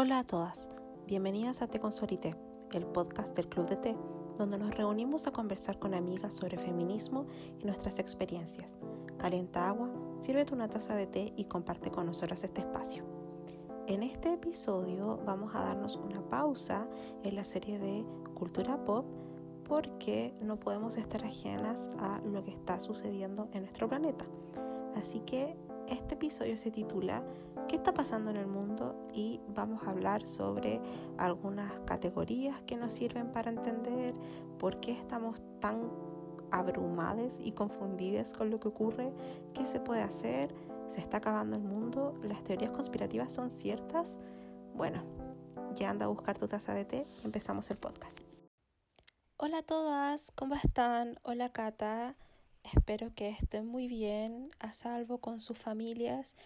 Hola a todas, bienvenidas a Té con Sorité, el podcast del Club de Té, donde nos reunimos a conversar con amigas sobre feminismo y nuestras experiencias. Calienta agua, sírvete una taza de té y comparte con nosotros este espacio. En este episodio vamos a darnos una pausa en la serie de cultura pop porque no podemos estar ajenas a lo que está sucediendo en nuestro planeta. Así que este episodio se titula ¿Qué está pasando en el mundo? y vamos a hablar sobre algunas categorías que nos sirven para entender por qué estamos tan abrumadas y confundidas con lo que ocurre, qué se puede hacer, se está acabando el mundo, las teorías conspirativas son ciertas. Bueno, ya anda a buscar tu taza de té empezamos el podcast. Hola a todas, ¿cómo están? Hola Cata. Espero que estén muy bien, a salvo con sus familias.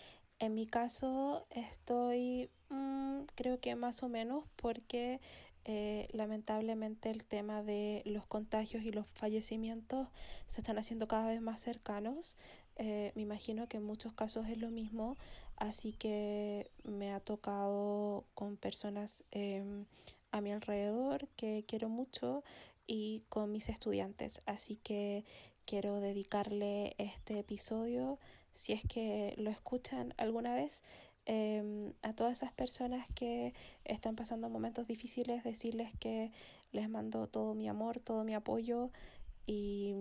En mi caso estoy, mm, creo que más o menos, porque eh, lamentablemente el tema de los contagios y los fallecimientos se están haciendo cada vez más cercanos. Eh, me imagino que en muchos casos es lo mismo, así que me ha tocado con personas em, a mi alrededor que quiero mucho y con mis estudiantes. Así que quiero dedicarle este episodio, si es que lo escuchan alguna vez, em, a todas esas personas que están pasando momentos difíciles, decirles que les mando todo mi amor, todo mi apoyo y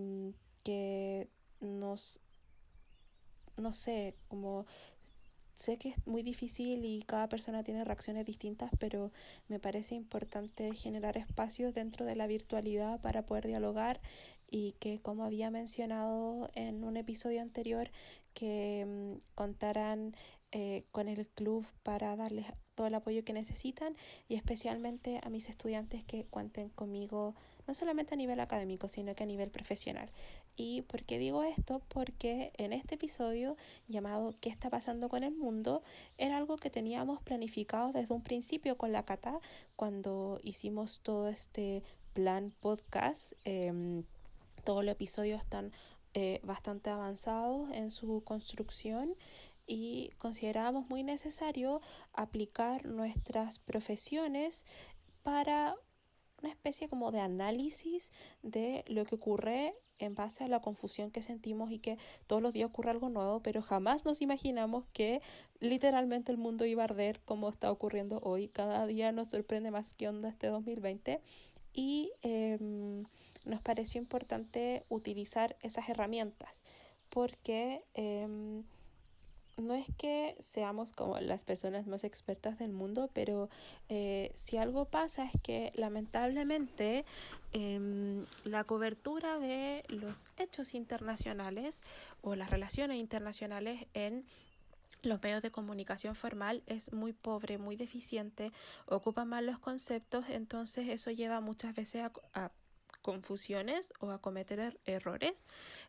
que nos, no sé, como Sé que es muy difícil y cada persona tiene reacciones distintas, pero me parece importante generar espacios dentro de la virtualidad para poder dialogar y que, como había mencionado en un episodio anterior, que mm, contaran eh, con el club para darles todo el apoyo que necesitan y especialmente a mis estudiantes que cuenten conmigo no solamente a nivel académico sino que a nivel profesional. ¿Y por qué digo esto? Porque en este episodio llamado ¿Qué está pasando con el mundo? era algo que teníamos planificado desde un principio con la Cata cuando hicimos todo este plan podcast. Eh, todos los episodios están eh, bastante avanzados en su construcción y considerábamos muy necesario aplicar nuestras profesiones para una especie como de análisis de lo que ocurre en base a la confusión que sentimos y que todos los días ocurre algo nuevo, pero jamás nos imaginamos que literalmente el mundo iba a arder como está ocurriendo hoy. Cada día nos sorprende más que onda este 2020 y em, nos pareció importante utilizar esas herramientas porque em, no es que seamos como las personas más expertas del mundo, pero eh, si algo pasa es que lamentablemente em, la cobertura de los hechos internacionales o las relaciones internacionales en los medios de comunicación formal es muy pobre, muy deficiente, ocupa mal los conceptos, entonces eso lleva muchas veces a, a confusiones o a cometer er-, errores.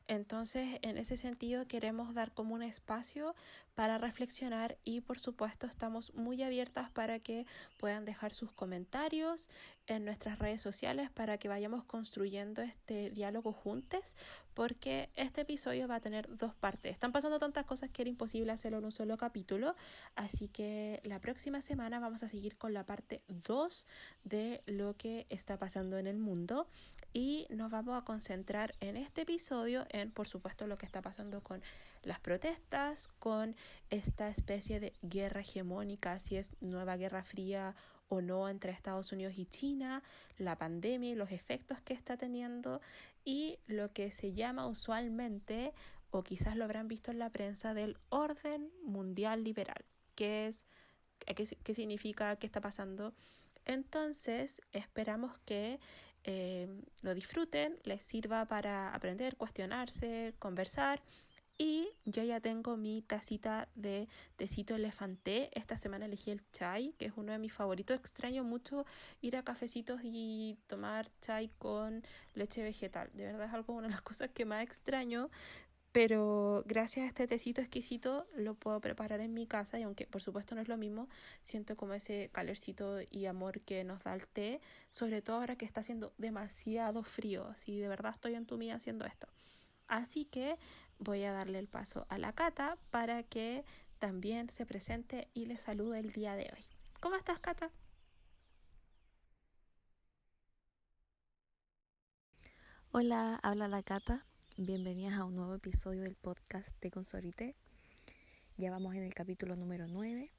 Entonces, en ese sentido, queremos dar como un espacio para reflexionar y, por supuesto, estamos muy abiertas para que puedan dejar sus comentarios en nuestras redes sociales para que vayamos construyendo este diálogo juntos, porque este episodio va a tener dos partes. Están pasando tantas cosas que era imposible hacerlo en un solo capítulo, así que la próxima semana vamos a seguir con la parte 2 de lo que está pasando en el mundo y nos vamos a concentrar en este episodio en, por supuesto, lo que está pasando con las protestas, con esta especie de guerra hegemónica, si es nueva guerra fría o no entre Estados Unidos y China, la pandemia y los efectos que está teniendo y lo que se llama usualmente, o quizás lo habrán visto en la prensa, del orden mundial liberal, que es, qué, qué significa, qué está pasando. Entonces, esperamos que eh, lo disfruten, les sirva para aprender, cuestionarse, conversar. Y yo ya tengo mi tacita de tecito elefante. Esta semana elegí el chai, que es uno de mis favoritos. Extraño mucho ir a cafecitos y tomar chai con leche vegetal. De verdad es algo, una de las cosas que más extraño. Pero gracias a este tecito exquisito lo puedo preparar en mi casa y aunque por supuesto no es lo mismo, siento como ese calorcito y amor que nos da el té, sobre todo ahora que está haciendo demasiado frío, si de verdad estoy en tu entumida haciendo esto. Así que voy a darle el paso a la Cata para que también se presente y le salude el día de hoy. ¿Cómo estás, Cata? Hola, habla la Cata. Bienvenidas a un nuevo episodio del podcast de Consorité. Ya vamos en el capítulo número 9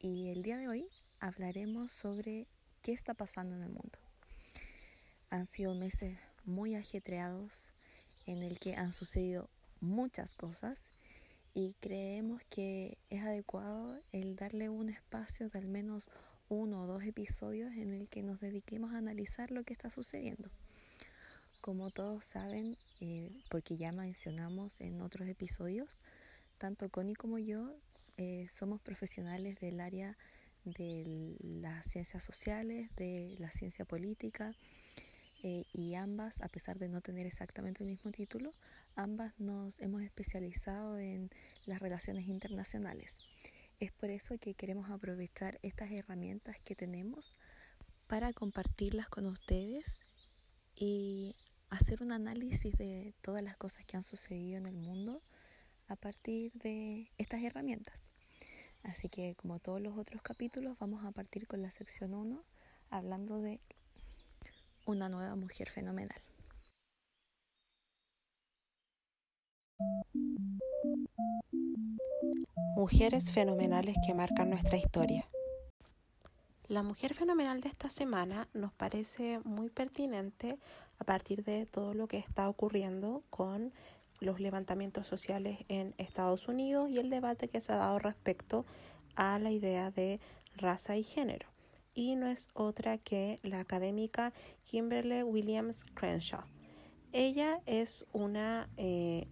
y el día de hoy hablaremos sobre qué está pasando en el mundo. Han sido meses muy ajetreados en el que han sucedido muchas cosas y creemos que es adecuado el darle un espacio de al menos uno o dos episodios en el que nos dediquemos a analizar lo que está sucediendo. Como todos saben, eh, porque ya mencionamos en otros episodios, tanto Connie como yo eh, somos profesionales del área de las ciencias sociales, de la ciencia política, eh, y ambas, a pesar de no tener exactamente el mismo título, ambas nos hemos especializado en las relaciones internacionales. Es por eso que queremos aprovechar estas herramientas que tenemos para compartirlas con ustedes y hacer un análisis de todas las cosas que han sucedido en el mundo a partir de estas herramientas. Así que como todos los otros capítulos vamos a partir con la sección 1 hablando de una nueva mujer fenomenal. Mujeres fenomenales que marcan nuestra historia. La mujer fenomenal de esta semana nos parece muy pertinente a partir de todo lo que está ocurriendo con los levantamientos sociales en Estados Unidos y el debate que se ha dado respecto a la idea de raza y género. Y no es otra que la académica Kimberly Williams Crenshaw. Ella es una eh,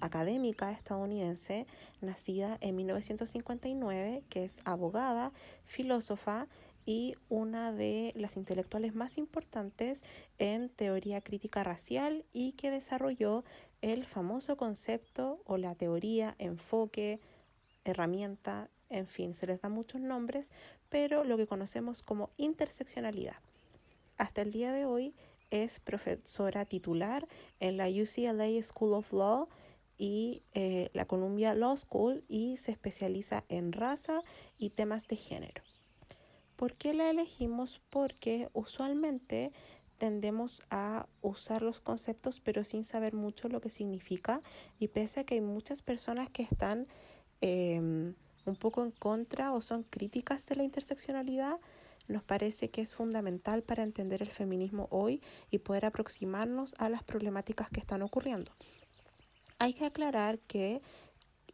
académica estadounidense nacida en 1959 que es abogada, filósofa y una de las intelectuales más importantes en teoría crítica racial y que desarrolló el famoso concepto o la teoría, enfoque, herramienta, en fin, se les da muchos nombres, pero lo que conocemos como interseccionalidad. Hasta el día de hoy es profesora titular en la UCLA School of Law y eh, la Columbia Law School y se especializa en raza y temas de género. ¿Por qué la elegimos? Porque usualmente tendemos a usar los conceptos pero sin saber mucho lo que significa y pese a que hay muchas personas que están em, un poco en contra o son críticas de la interseccionalidad, nos parece que es fundamental para entender el feminismo hoy y poder aproximarnos a las problemáticas que están ocurriendo. Hay que aclarar que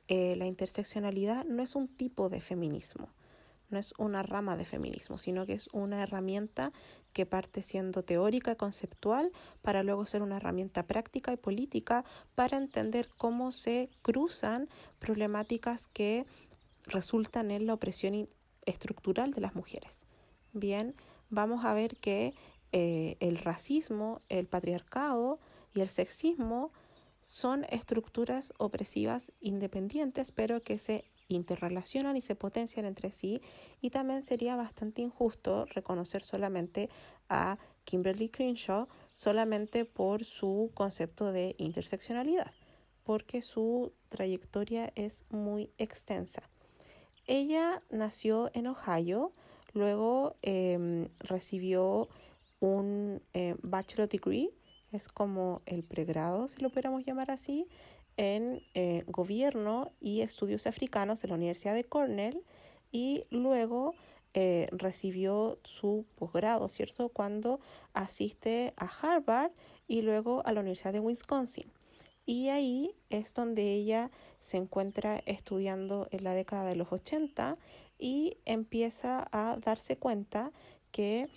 eh, la interseccionalidad no es un tipo de feminismo no es una rama de feminismo, sino que es una herramienta que parte siendo teórica y conceptual para luego ser una herramienta práctica y política para entender cómo se cruzan problemáticas que resultan en la opresión estructural de las mujeres. Bien, vamos a ver que eh, el racismo, el patriarcado y el sexismo son estructuras opresivas independientes, pero que se interrelacionan y se potencian entre sí y también sería bastante injusto reconocer solamente a Kimberly Crenshaw solamente por su concepto de interseccionalidad, porque su trayectoria es muy extensa. Ella nació en Ohio, luego em, recibió un eh, bachelor degree, es como el pregrado, si lo pudiéramos llamar así, en eh, gobierno y estudios africanos en la Universidad de Cornell y luego eh, recibió su posgrado, ¿cierto? Cuando asiste a Harvard y luego a la Universidad de Wisconsin. Y ahí es donde ella se encuentra estudiando en la década de los 80 y empieza a darse cuenta que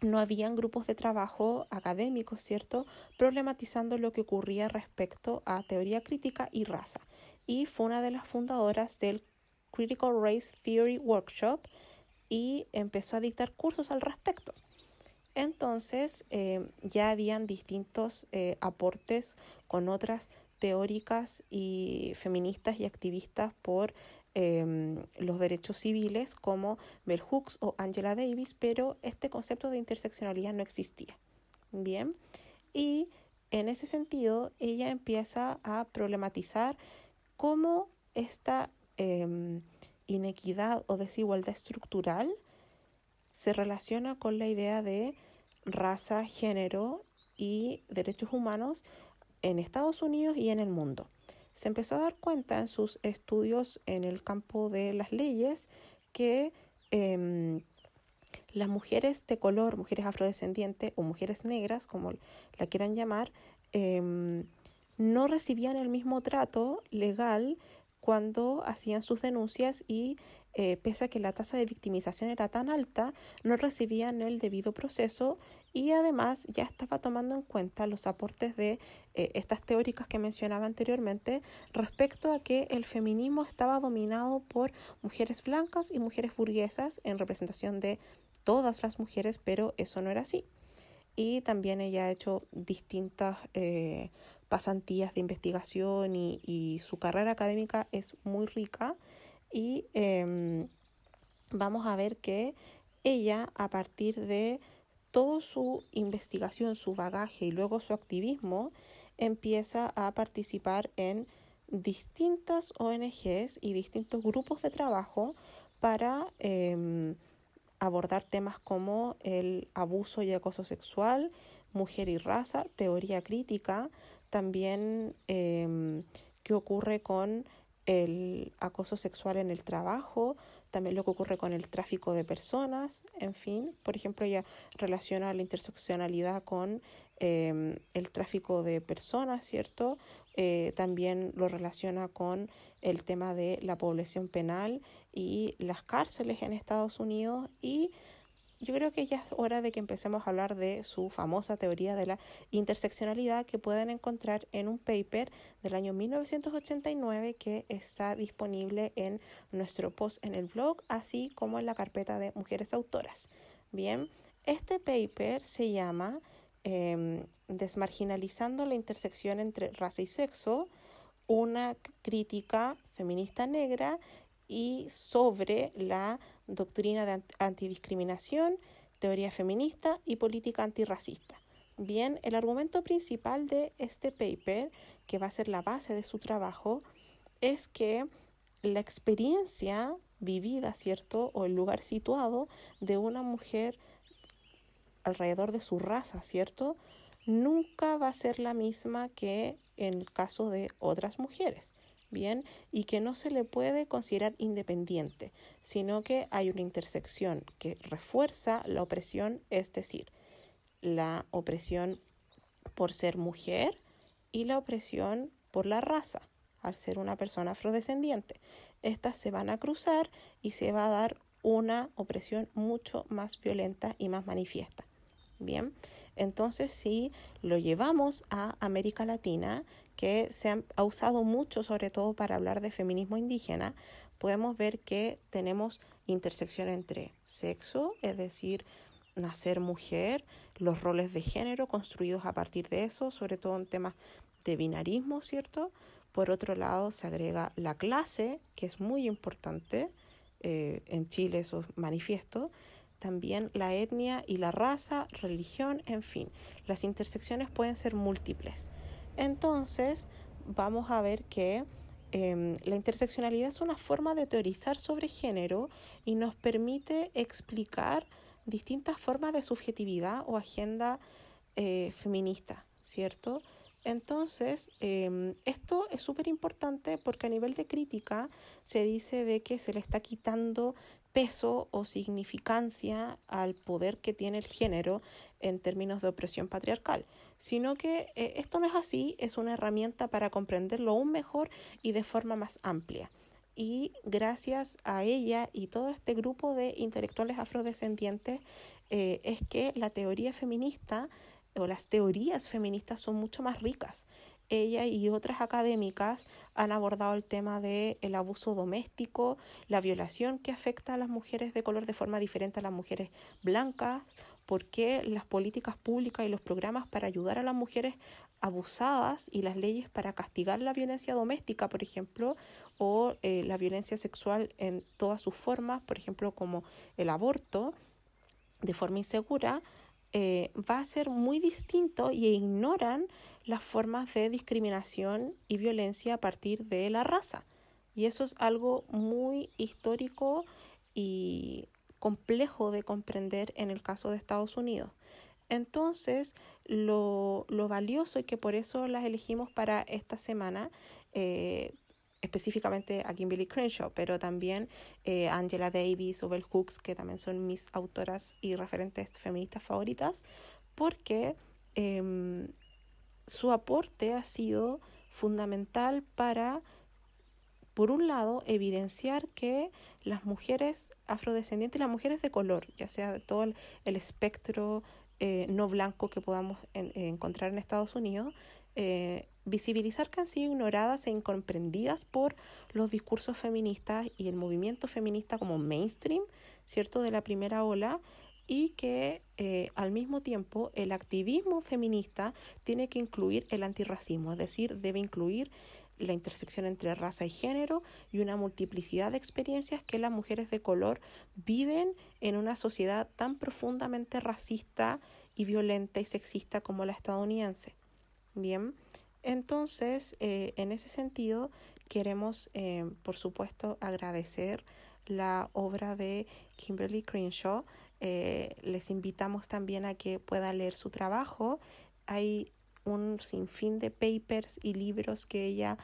no habían grupos de trabajo académicos, ¿cierto?, problematizando lo que ocurría respecto a teoría crítica y raza. Y fue una de las fundadoras del Critical Race Theory Workshop y empezó a dictar cursos al respecto. Entonces eh, ya habían distintos eh, aportes con otras teóricas y feministas y activistas por Em, los derechos civiles como Bell Hooks o Angela Davis, pero este concepto de interseccionalidad no existía. Bien, y en ese sentido ella empieza a problematizar cómo esta em, inequidad o desigualdad estructural se relaciona con la idea de raza, género y derechos humanos en Estados Unidos y en el mundo. Se empezó a dar cuenta en sus estudios en el campo de las leyes que em, las mujeres de color, mujeres afrodescendientes o mujeres negras, como la quieran llamar, em, no recibían el mismo trato legal cuando hacían sus denuncias y eh, pese a que la tasa de victimización era tan alta, no recibían el debido proceso y además ya estaba tomando en cuenta los aportes de eh, estas teóricas que mencionaba anteriormente respecto a que el feminismo estaba dominado por mujeres blancas y mujeres burguesas en representación de todas las mujeres, pero eso no era así. Y también ella ha hecho distintas eh, pasantías de investigación y, su carrera académica es muy rica y em, vamos a ver que ella a partir de toda su investigación, su bagaje y luego su activismo empieza a participar en distintas ONGs y distintos grupos de trabajo para em, abordar temas como el abuso y acoso sexual, mujer y raza, teoría crítica, también eh, qué ocurre con el acoso sexual en el trabajo, también lo que ocurre con el tráfico de personas, en fin, por ejemplo, ella relaciona la interseccionalidad con em, el tráfico de personas, ¿cierto? Eh, también lo relaciona con el tema de la población penal y las cárceles en Estados Unidos y yo creo que ya es hora de que empecemos a hablar de su famosa teoría de la interseccionalidad que pueden encontrar en un paper del año 1989 que está disponible en nuestro post en el blog, así como en la carpeta de mujeres autoras. Bien, este paper se llama em, Desmarginalizando la intersección entre raza y sexo, una crítica feminista negra y sobre la doctrina de antidiscriminación, teoría feminista y política antirracista. Bien, el argumento principal de este paper, que va a ser la base de su trabajo, es que la experiencia vivida, ¿cierto? O el lugar situado de una mujer alrededor de su raza, ¿cierto? Nunca va a ser la misma que en el caso de otras mujeres bien, y que no se le puede considerar independiente, sino que hay una intersección que refuerza la opresión, es decir, la opresión por ser mujer y la opresión por la raza, al ser una persona afrodescendiente. Estas se van a cruzar y se va a dar una opresión mucho más violenta y más manifiesta. Bien, entonces si lo llevamos a América Latina, que se ha, usado mucho sobre todo para hablar de feminismo indígena, podemos ver que tenemos intersección entre sexo, es decir, nacer mujer, los roles de género construidos a partir de eso, sobre todo en temas de binarismo, ¿cierto? Por otro lado, se agrega la clase, que es muy importante, eh, en Chile eso es manifiesto, también la etnia y la raza, religión, en fin, las intersecciones pueden ser múltiples. Entonces, vamos a ver que em, la interseccionalidad es una forma de teorizar sobre género y nos permite explicar distintas formas de subjetividad o agenda eh, feminista, ¿cierto? Entonces, em, esto es súper importante porque a nivel de crítica se dice de que se le está quitando peso o significancia al poder que tiene el género en términos de opresión patriarcal, sino que eh, esto no es así, es una herramienta para comprenderlo aún mejor y de forma más amplia. Y gracias a ella y todo este grupo de intelectuales afrodescendientes eh, es que la teoría feminista o las teorías feministas son mucho más ricas ella y otras académicas han abordado el tema del el abuso doméstico, la violación que afecta a las mujeres de color de forma diferente a las mujeres blancas, por qué las políticas públicas y los programas para ayudar a las mujeres abusadas y las leyes para castigar la violencia doméstica, por ejemplo, o eh, la violencia sexual en todas sus formas, por ejemplo, como el aborto de forma insegura, eh, va a ser muy distinto y ignoran las formas de discriminación y violencia a partir de la raza. Y eso es algo muy histórico y complejo de comprender en el caso de Estados Unidos. Entonces, lo, valioso y que por eso las elegimos para esta semana, eh, específicamente a Kimberly Crenshaw, pero también eh, Angela Davis o Bell Hooks, que también son mis autoras y referentes feministas favoritas, porque em, su aporte ha sido fundamental para, por un lado, evidenciar que las mujeres afrodescendientes, las mujeres de color, ya sea de todo el, espectro eh, no blanco que podamos encontrar en Estados Unidos, eh, visibilizar que han sido ignoradas e incomprendidas por los discursos feministas y el movimiento feminista como mainstream, ¿cierto?, de la primera ola, y que eh, al mismo tiempo el activismo feminista tiene que incluir el antirracismo, es decir, debe incluir la intersección entre raza y género y una multiplicidad de experiencias que las mujeres de color viven en una sociedad tan profundamente racista y violenta y sexista como la estadounidense. Bien, entonces, eh, en ese sentido, queremos, eh, por supuesto, agradecer la obra de Kimberly Crenshaw. Eh, les invitamos también a que puedan leer su trabajo. Hay un sinfín de papers y libros que ella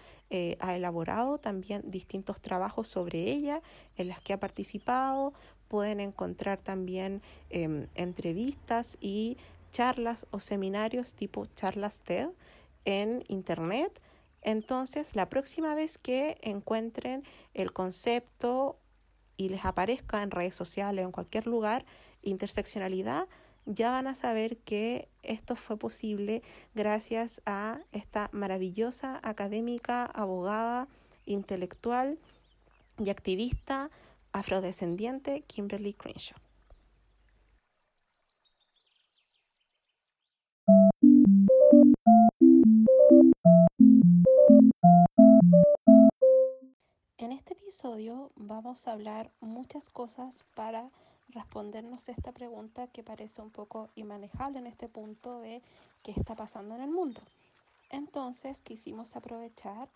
ha elaborado, también distintos trabajos sobre ella en las que ha participado. Pueden encontrar también em, entrevistas y charlas o seminarios tipo charlas TED en Internet. Entonces, la próxima vez que encuentren el concepto y les aparezca en redes sociales o en cualquier lugar, interseccionalidad, ya van a saber que esto fue posible gracias a esta maravillosa académica, abogada, intelectual y activista afrodescendiente Kimberly Crenshaw. Episodio vamos a hablar muchas cosas para respondernos esta pregunta que parece un poco inmanejable en este punto de qué está pasando en el mundo. Entonces quisimos aprovechar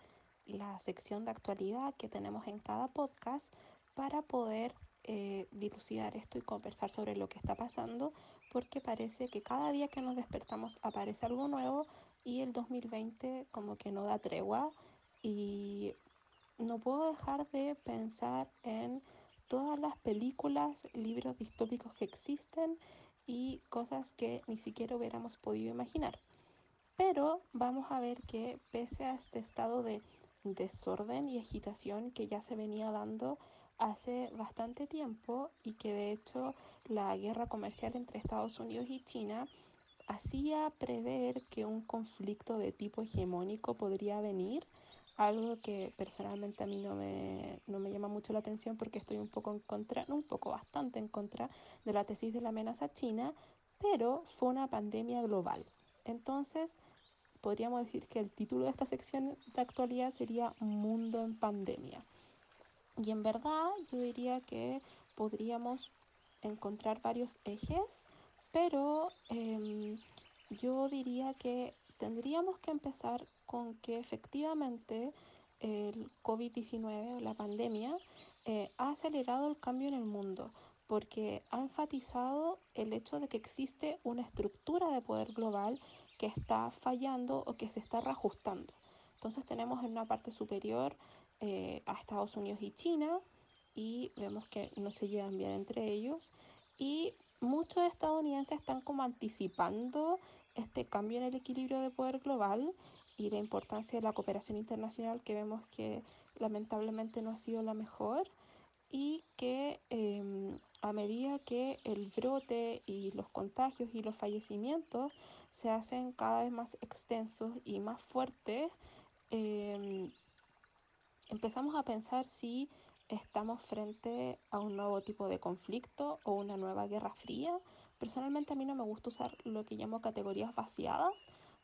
la sección de actualidad que tenemos en cada podcast para poder eh, dilucidar esto y conversar sobre lo que está pasando, porque parece que cada día que nos despertamos aparece algo nuevo y el 2020 como que no da tregua y no puedo dejar de pensar en todas las películas, libros distópicos que existen y cosas que ni siquiera hubiéramos podido imaginar. Pero vamos a ver que pese a este estado de desorden y agitación que ya se venía dando hace bastante tiempo y que de hecho la guerra comercial entre Estados Unidos y China hacía prever que un conflicto de tipo hegemónico podría venir, algo que personalmente a mí no me, no me llama mucho la atención porque estoy un poco en contra, no un poco, bastante en contra de la tesis de la amenaza china, pero fue una pandemia global. Entonces, podríamos decir que el título de esta sección de actualidad sería Mundo en Pandemia. Y en verdad yo diría que podríamos encontrar varios ejes, pero em, yo diría que tendríamos que empezar con que efectivamente el COVID-19, la pandemia, eh, ha acelerado el cambio en el mundo porque ha enfatizado el hecho de que existe una estructura de poder global que está fallando o que se está reajustando. Entonces tenemos en una parte superior eh, a Estados Unidos y China y vemos que no se llevan bien entre ellos y muchos estadounidenses están como anticipando este cambio en el equilibrio de poder global y la importancia de la cooperación internacional que vemos que lamentablemente no ha sido la mejor y que em, a medida que el brote y los contagios y los fallecimientos se hacen cada vez más extensos y más fuertes, em, empezamos a pensar si estamos frente a un nuevo tipo de conflicto o una nueva guerra fría. Personalmente a mí no me gusta usar lo que llamo categorías vaciadas,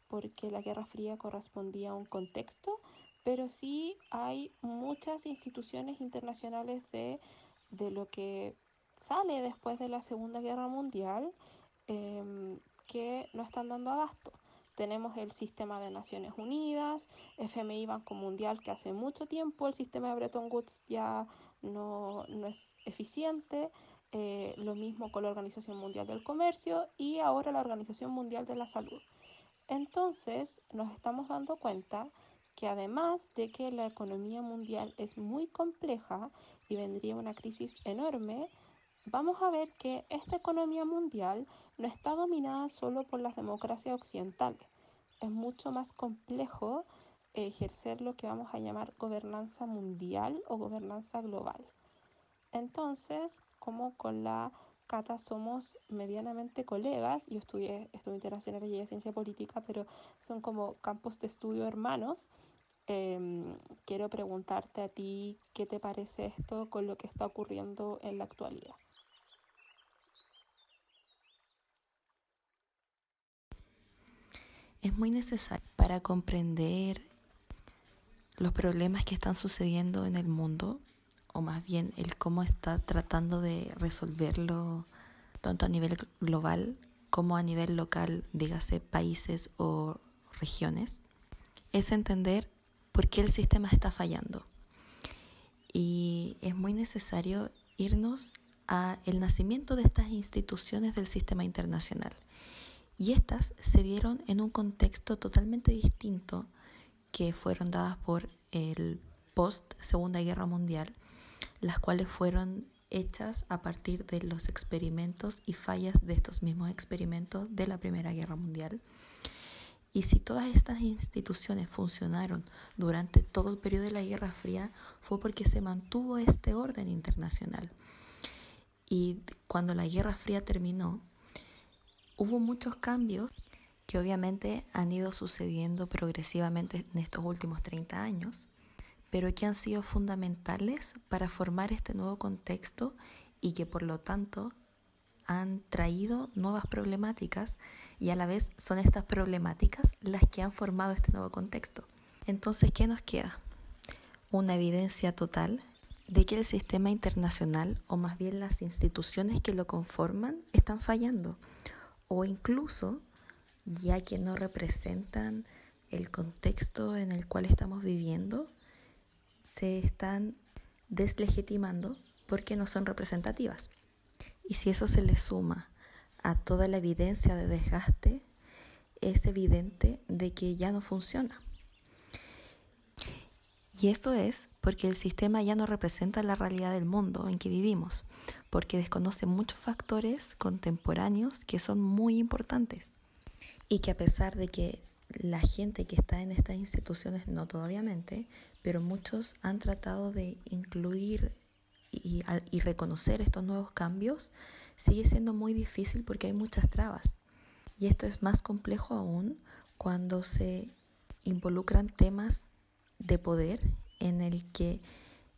porque la Guerra Fría correspondía a un contexto, pero sí hay muchas instituciones internacionales de, lo que sale después de la Segunda Guerra Mundial em, que no están dando abasto. Tenemos el sistema de Naciones Unidas, FMI Banco Mundial, que hace mucho tiempo el sistema de Bretton Woods ya no, no es eficiente. eh, lo mismo con la Organización Mundial del Comercio y ahora la Organización Mundial de la Salud. Entonces nos estamos dando cuenta que además de que la economía mundial es muy compleja y vendría una crisis enorme, vamos a ver que esta economía mundial no está dominada solo por las democracias occidentales. Es mucho más complejo ejercer lo que vamos a llamar gobernanza mundial o gobernanza global. Entonces, como con la Cata somos medianamente colegas, yo estudié estudio internacional y ciencia política, pero son como campos de estudio hermanos. Em, quiero preguntarte a ti qué te parece esto con lo que está ocurriendo en la actualidad. Es muy necesario para comprender los problemas que están sucediendo en el mundo o más bien el cómo está tratando de resolverlo tanto a nivel global como a nivel local, dígase países o regiones, es entender por qué el sistema está fallando. Y es muy necesario irnos a el nacimiento de estas instituciones del sistema internacional. Y estas se dieron en un contexto totalmente distinto que fueron dadas por el post Segunda Guerra Mundial las cuales fueron hechas a partir de los experimentos y fallas de estos mismos experimentos de la Primera Guerra Mundial. Y si todas estas instituciones funcionaron durante todo el periodo de la Guerra Fría, fue porque se mantuvo este orden internacional. Y cuando la Guerra Fría terminó, hubo muchos cambios que obviamente han ido sucediendo progresivamente en estos últimos 30 años pero que han sido fundamentales para formar este nuevo contexto y que por lo tanto han traído nuevas problemáticas y a la vez son estas problemáticas las que han formado este nuevo contexto. Entonces, ¿qué nos queda? Una evidencia total de que el sistema internacional, o más bien las instituciones que lo conforman, están fallando, o incluso, ya que no representan el contexto en el cual estamos viviendo, se están deslegitimando porque no son representativas. Y si eso se le suma a toda la evidencia de desgaste, es evidente de que ya no funciona. Y eso es porque el sistema ya no representa la realidad del mundo en que vivimos, porque desconoce muchos factores contemporáneos que son muy importantes y que a pesar de que la gente que está en estas instituciones, no todavía, pero muchos han tratado de incluir y, y, reconocer estos nuevos cambios, sigue siendo muy difícil porque hay muchas trabas. Y esto es más complejo aún cuando se involucran temas de poder en el que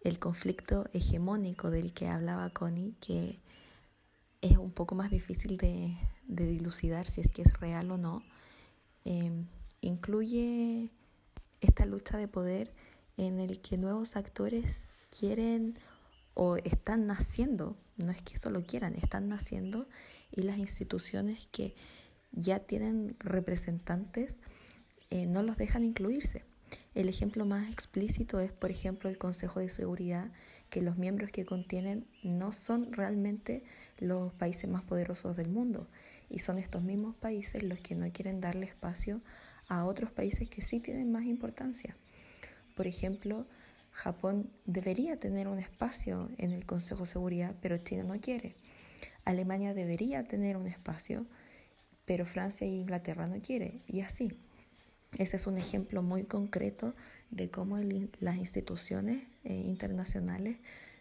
el conflicto hegemónico del que hablaba Connie, que es un poco más difícil de, de dilucidar si es que es real o no, eh, incluye esta lucha de poder en el que nuevos actores quieren o están naciendo, no es que solo quieran, están naciendo y las instituciones que ya tienen representantes eh, no los dejan incluirse. El ejemplo más explícito es, por ejemplo, el Consejo de Seguridad, que los miembros que contienen no son realmente los países más poderosos del mundo y son estos mismos países los que no quieren darle espacio a otros países que sí tienen más importancia. Por ejemplo, Japón debería tener un espacio en el Consejo de Seguridad, pero China no quiere. Alemania debería tener un espacio, pero Francia e Inglaterra no quiere. Y así. Ese es un ejemplo muy concreto de cómo las instituciones eh, internacionales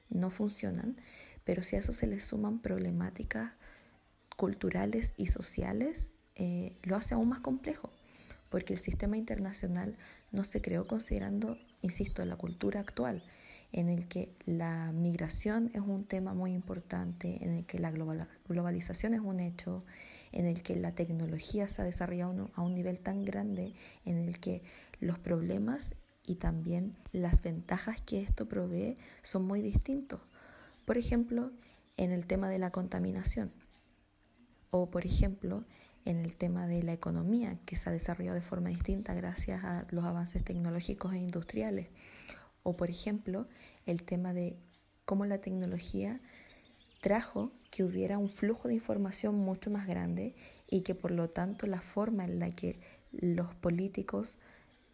no funcionan, pero si a eso se le suman problemáticas culturales y sociales, eh, lo hace aún más complejo porque el sistema internacional no se creó considerando, insisto, la cultura actual, en el que la migración es un tema muy importante, en el que la globalización es un hecho, en el que la tecnología se ha desarrollado a un nivel tan grande, en el que los problemas y también las ventajas que esto provee son muy distintos. Por ejemplo, en el tema de la contaminación o, por ejemplo, en el tema de la economía, que se ha desarrollado de forma distinta gracias a los avances tecnológicos e industriales. O, por ejemplo, el tema de cómo la tecnología trajo que hubiera un flujo de información mucho más grande y que por lo tanto la forma en la que los políticos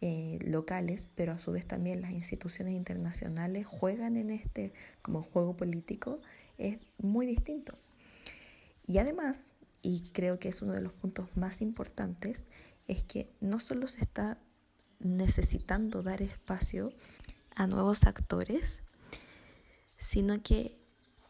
eh, locales, pero a su vez también las instituciones internacionales juegan en este como juego político es muy distinto. Y además, y creo que es uno de los puntos más importantes, es que no solo se está necesitando dar espacio a nuevos actores, sino que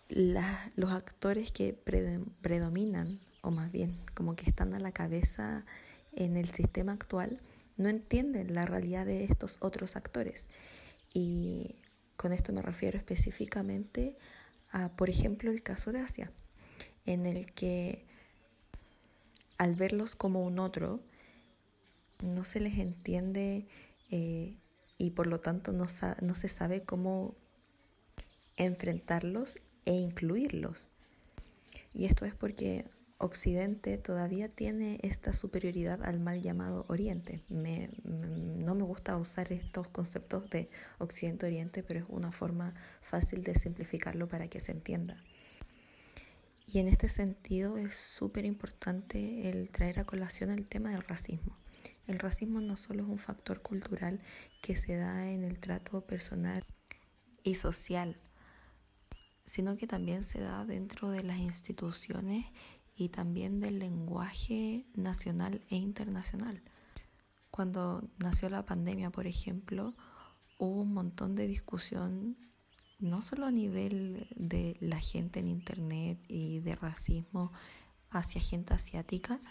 los actores que predominan, o más bien como que están a la cabeza en el sistema actual, no entienden la realidad de estos otros actores. Y con esto me refiero específicamente a, por ejemplo, el caso de Asia, en el que al verlos como un otro, no se les entiende eh, y por lo tanto no, no se sabe cómo enfrentarlos e incluirlos. Y esto es porque Occidente todavía tiene esta superioridad al mal llamado Oriente. no me gusta usar estos conceptos de Occidente-Oriente, pero es una forma fácil de simplificarlo para que se entienda. Y en este sentido es súper importante el traer a colación el tema del racismo. El racismo no solo es un factor cultural que se da en el trato personal y social, sino que también se da dentro de las instituciones y también del lenguaje nacional e internacional. Cuando nació la pandemia, por ejemplo, hubo un montón de discusión, no solo a nivel de la gente en Internet y de racismo hacia gente asiática,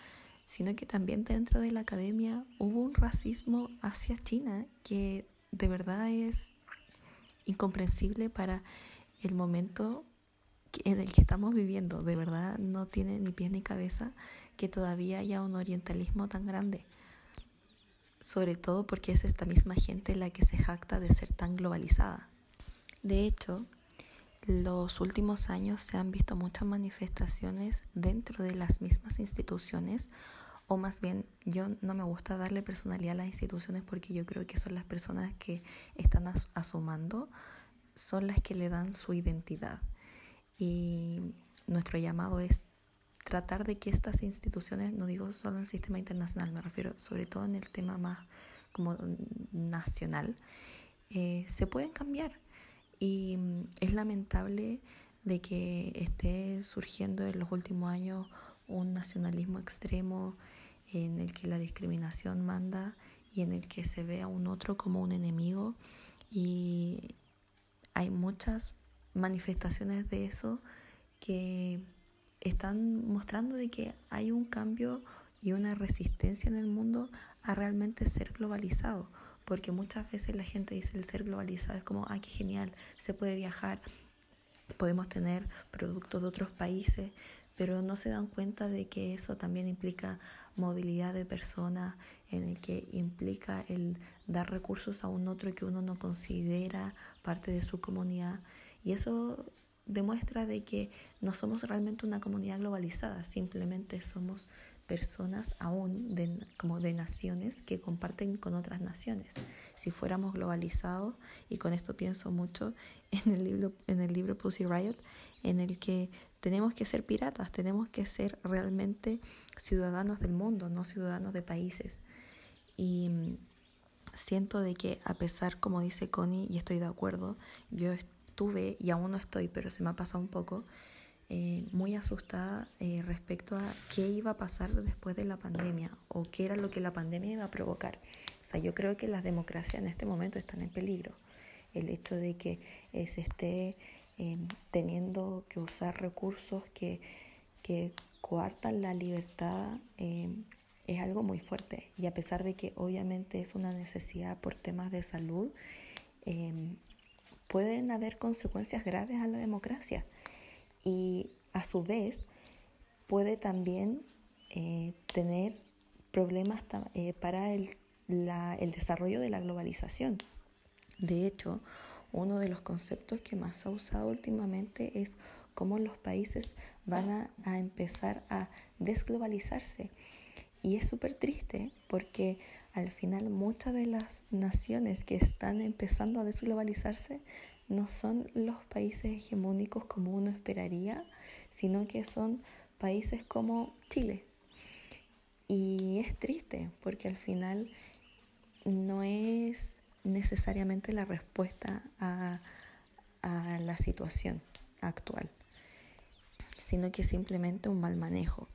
sino que también dentro de la academia hubo un racismo hacia China que de verdad es incomprensible para el momento en el que estamos viviendo. De verdad no tiene ni pies ni cabeza que todavía haya un orientalismo tan grande. Sobre todo porque es esta misma gente la que se jacta de ser tan globalizada. De hecho, los últimos años se han visto muchas manifestaciones dentro de las mismas instituciones, o más bien yo no me gusta darle personalidad a las instituciones porque yo creo que son las personas que están asumando son las que le dan su identidad. Y nuestro llamado es tratar de que estas instituciones, no digo solo en el sistema internacional, me refiero sobre todo en el tema más como nacional, eh, se pueden cambiar. Y mm, es lamentable de que esté surgiendo en los últimos años un nacionalismo extremo en el que la discriminación manda y en el que se ve a un otro como un enemigo y hay muchas manifestaciones de eso que están mostrando de que hay un cambio y una resistencia en el mundo a realmente ser globalizado. Porque muchas veces la gente dice el ser globalizado es como, ay, qué genial, se puede viajar, podemos tener productos de otros países, pero no se dan cuenta de que eso también implica movilidad de personas, en el que implica el dar recursos a un otro que uno no considera parte de su comunidad. Y eso demuestra de que no somos realmente una comunidad globalizada, simplemente somos personas aún de, como de naciones que comparten con otras naciones. Si fuéramos globalizados, y con esto pienso mucho en el libro, en el libro Pussy Riot, en el que tenemos que ser piratas, tenemos que ser realmente ciudadanos del mundo, no ciudadanos de países. Y mm, siento de que a pesar, como dice Connie, y estoy de acuerdo, yo estuve y aún no estoy, pero se me ha pasado un poco, eh, muy asustada eh, respecto a qué iba a pasar después de la pandemia o qué era lo que la pandemia iba a provocar. O sea, yo creo que las democracias en este momento están en peligro. El hecho de que eh, se esté Em, teniendo que usar recursos que, que coartan la libertad em, es algo muy fuerte. Y a pesar de que obviamente es una necesidad por temas de salud, em, pueden haber consecuencias graves a la democracia. Y a su vez puede también eh, tener problemas eh, para el, la, el desarrollo de la globalización. De hecho, uno de los conceptos que más se ha usado últimamente es cómo los países van a, empezar a desglobalizarse. Y es súper triste porque al final muchas de las naciones que están empezando a desglobalizarse no son los países hegemónicos como uno esperaría, sino que son países como Chile. Y es triste porque al final no es necesariamente la respuesta a, a la situación actual, sino que simplemente un mal manejo.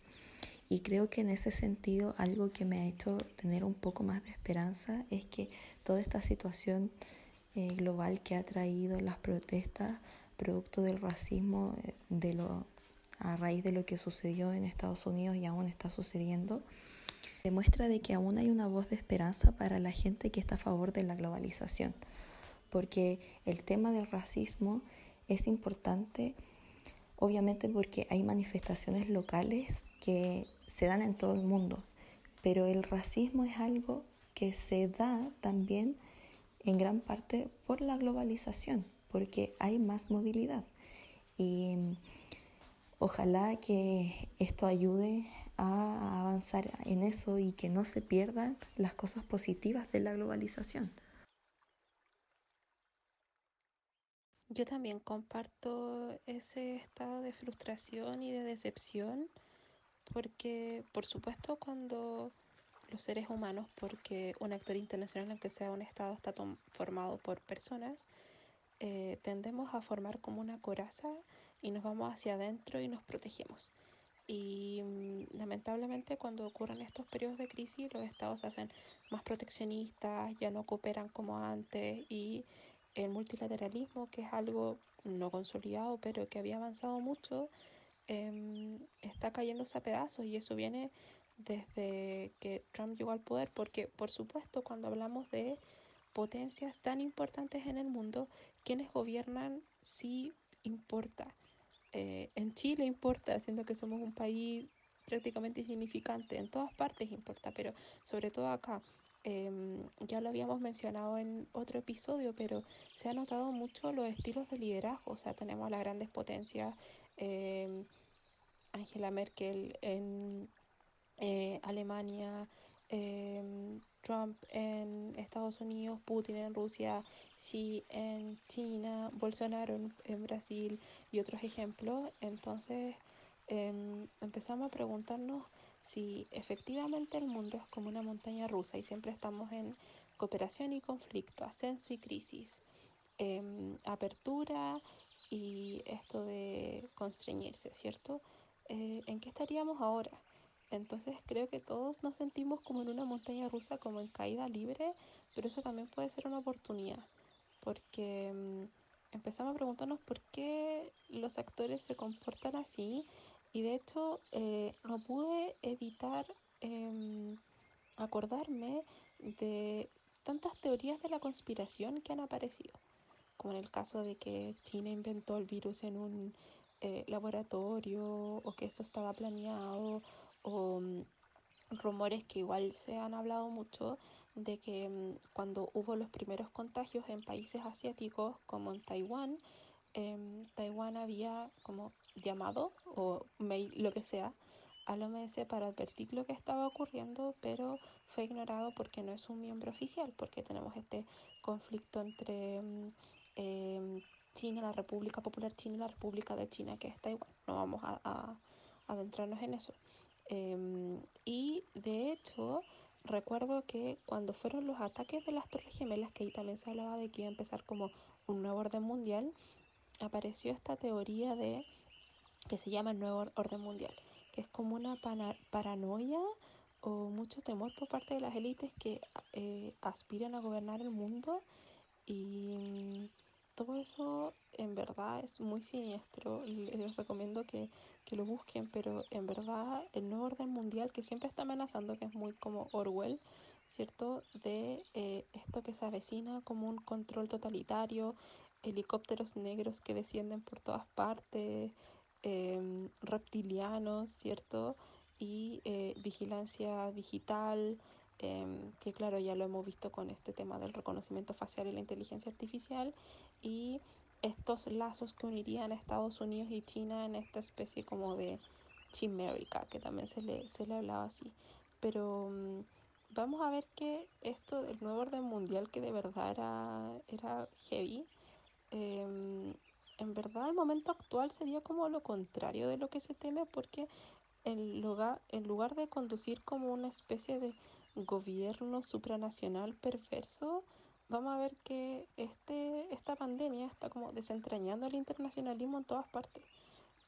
Y creo que en ese sentido algo que me ha hecho tener un poco más de esperanza es que toda esta situación eh, global que ha traído las protestas producto del racismo eh, de lo, a raíz de lo que sucedió en Estados Unidos y aún está sucediendo, demuestra de que aún hay una voz de esperanza para la gente que está a favor de la globalización, porque el tema del racismo es importante obviamente porque hay manifestaciones locales que se dan en todo el mundo, pero el racismo es algo que se da también en gran parte por la globalización, porque hay más movilidad. Y ojalá que esto ayude a avanzar en eso y que no se pierdan las cosas positivas de la globalización. Yo también comparto ese estado de frustración y de decepción porque, por supuesto, cuando los seres humanos, porque un actor internacional, aunque sea un Estado, está formado por personas, eh, tendemos a formar como una coraza y nos vamos hacia adentro y nos protegemos. Y mm, lamentablemente cuando ocurren estos periodos de crisis, los estados se hacen más proteccionistas, ya no cooperan como antes y el multilateralismo, que es algo no consolidado, pero que había avanzado mucho, em, está cayéndose a pedazos y eso viene desde que Trump llegó al poder, porque por supuesto cuando hablamos de potencias tan importantes en el mundo, quienes gobiernan sí importa. Eh, en Chile importa, siendo que somos un país prácticamente insignificante, en todas partes importa, pero sobre todo acá. Em, ya lo habíamos mencionado en otro episodio, pero se ha notado mucho los estilos de liderazgo. O sea, tenemos las grandes potencias, em, Angela Merkel en eh, Alemania, em, Trump en Estados Unidos, Putin en Rusia, Xi en China, Bolsonaro en Brasil y otros ejemplos. Entonces empezamos a preguntarnos si efectivamente el mundo es como una montaña rusa y siempre estamos en cooperación y conflicto, ascenso y crisis, em, apertura y esto de constreñirse, ¿cierto? Eh, ¿En qué estaríamos ahora? Entonces creo que todos nos sentimos como en una montaña rusa, como en caída libre, pero eso también puede ser una oportunidad, porque em, empezamos a preguntarnos por qué los actores se comportan así y de hecho, eh, no pude evitar em, acordarme de tantas teorías de la conspiración que han aparecido, como en el caso de que China inventó el virus en un eh, laboratorio o que esto estaba planeado o mm, rumores que igual se han hablado mucho de que mm, cuando hubo los primeros contagios en países asiáticos como en Taiwán, en Taiwán había como llamado o mail, lo que sea, al OMS para advertir lo que estaba ocurriendo, pero fue ignorado porque no es un miembro oficial, porque tenemos este conflicto entre mm, em, China, la República Popular China y la República de China, que es Taiwán. No vamos a, adentrarnos en eso. Em, y de hecho, recuerdo que cuando fueron los ataques de las Torres Gemelas, que ahí también se hablaba de que iba a empezar como un nuevo orden mundial, apareció esta teoría de que se llama el nuevo orden mundial, que es como una paranoia o mucho temor por parte de las élites que eh, aspiran a gobernar el mundo y todo eso en verdad es muy siniestro. Les recomiendo que, que, lo busquen, pero en verdad el nuevo orden mundial que siempre está amenazando, que es muy como Orwell, ¿cierto? De eh, esto que se avecina como un control totalitario, helicópteros negros que descienden por todas partes, em, reptilianos, ¿cierto? Y eh, vigilancia digital, em, que claro, ya lo hemos visto con este tema del reconocimiento facial y la inteligencia artificial, y estos lazos que unirían a Estados Unidos y China en esta especie como de chimérica, que también se le, se le hablaba así. Pero mm, vamos a ver que esto del nuevo orden mundial, que de verdad era, era heavy, em, en verdad el momento actual sería como lo contrario de lo que se teme porque en lugar, en lugar de conducir como una especie de gobierno supranacional perverso, vamos a ver que este, esta pandemia está como desentrañando el internacionalismo en todas partes.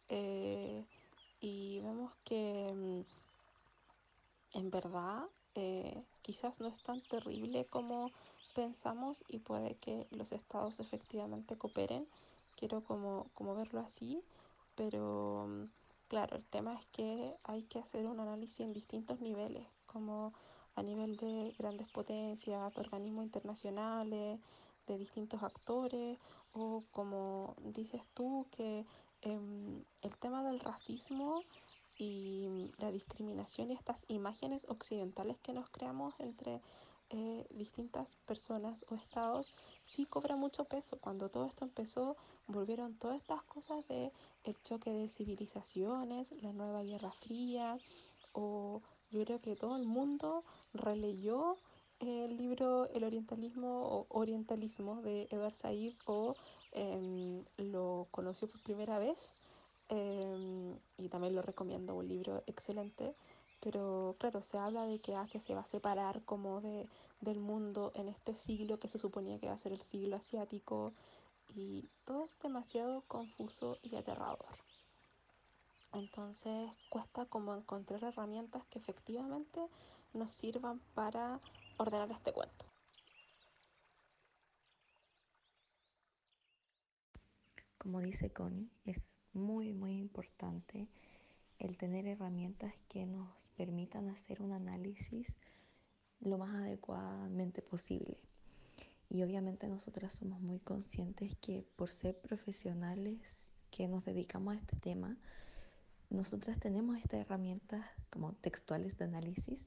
Eh, y vemos que mm, en verdad eh, quizás no es tan terrible como pensamos y puede que los estados efectivamente cooperen. Quiero como, como verlo así, pero mm, claro, el tema es que hay que hacer un análisis en distintos niveles, como a nivel de grandes potencias, de organismos internacionales, de distintos actores, o como dices tú, que em, el tema del racismo y la discriminación y estas imágenes occidentales que nos creamos entre eh, distintas personas o estados sí cobra mucho peso. Cuando todo esto empezó, volvieron todas estas cosas de el choque de civilizaciones, la nueva Guerra Fría, o yo creo que todo el mundo releyó el libro El orientalismo o orientalismo de Edward Said o em, lo conoció por primera vez em, y también lo recomiendo, un libro excelente. Pero claro, se habla de que Asia se va a separar como de, del mundo en este siglo que se suponía que va a ser el siglo asiático y todo es demasiado confuso y aterrador. Entonces cuesta como encontrar herramientas que efectivamente nos sirvan para ordenar este cuento. Como dice Connie, es muy muy importante el tener herramientas que nos permitan hacer un análisis lo más adecuadamente posible. Y obviamente nosotras somos muy conscientes que por ser profesionales que nos dedicamos a este tema, nosotras tenemos estas herramientas como textuales de análisis,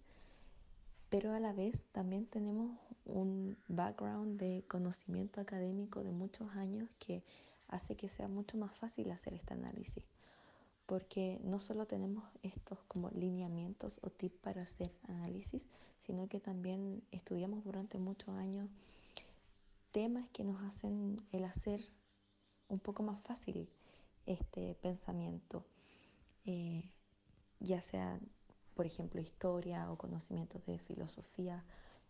pero a la vez también tenemos un background de conocimiento académico de muchos años que hace que sea mucho más fácil hacer este análisis, porque no solo tenemos estos como lineamientos o tips para hacer análisis, sino que también estudiamos durante muchos años temas que nos hacen el hacer un poco más fácil este pensamiento. Eh, ya sea, por ejemplo, historia o conocimientos de filosofía,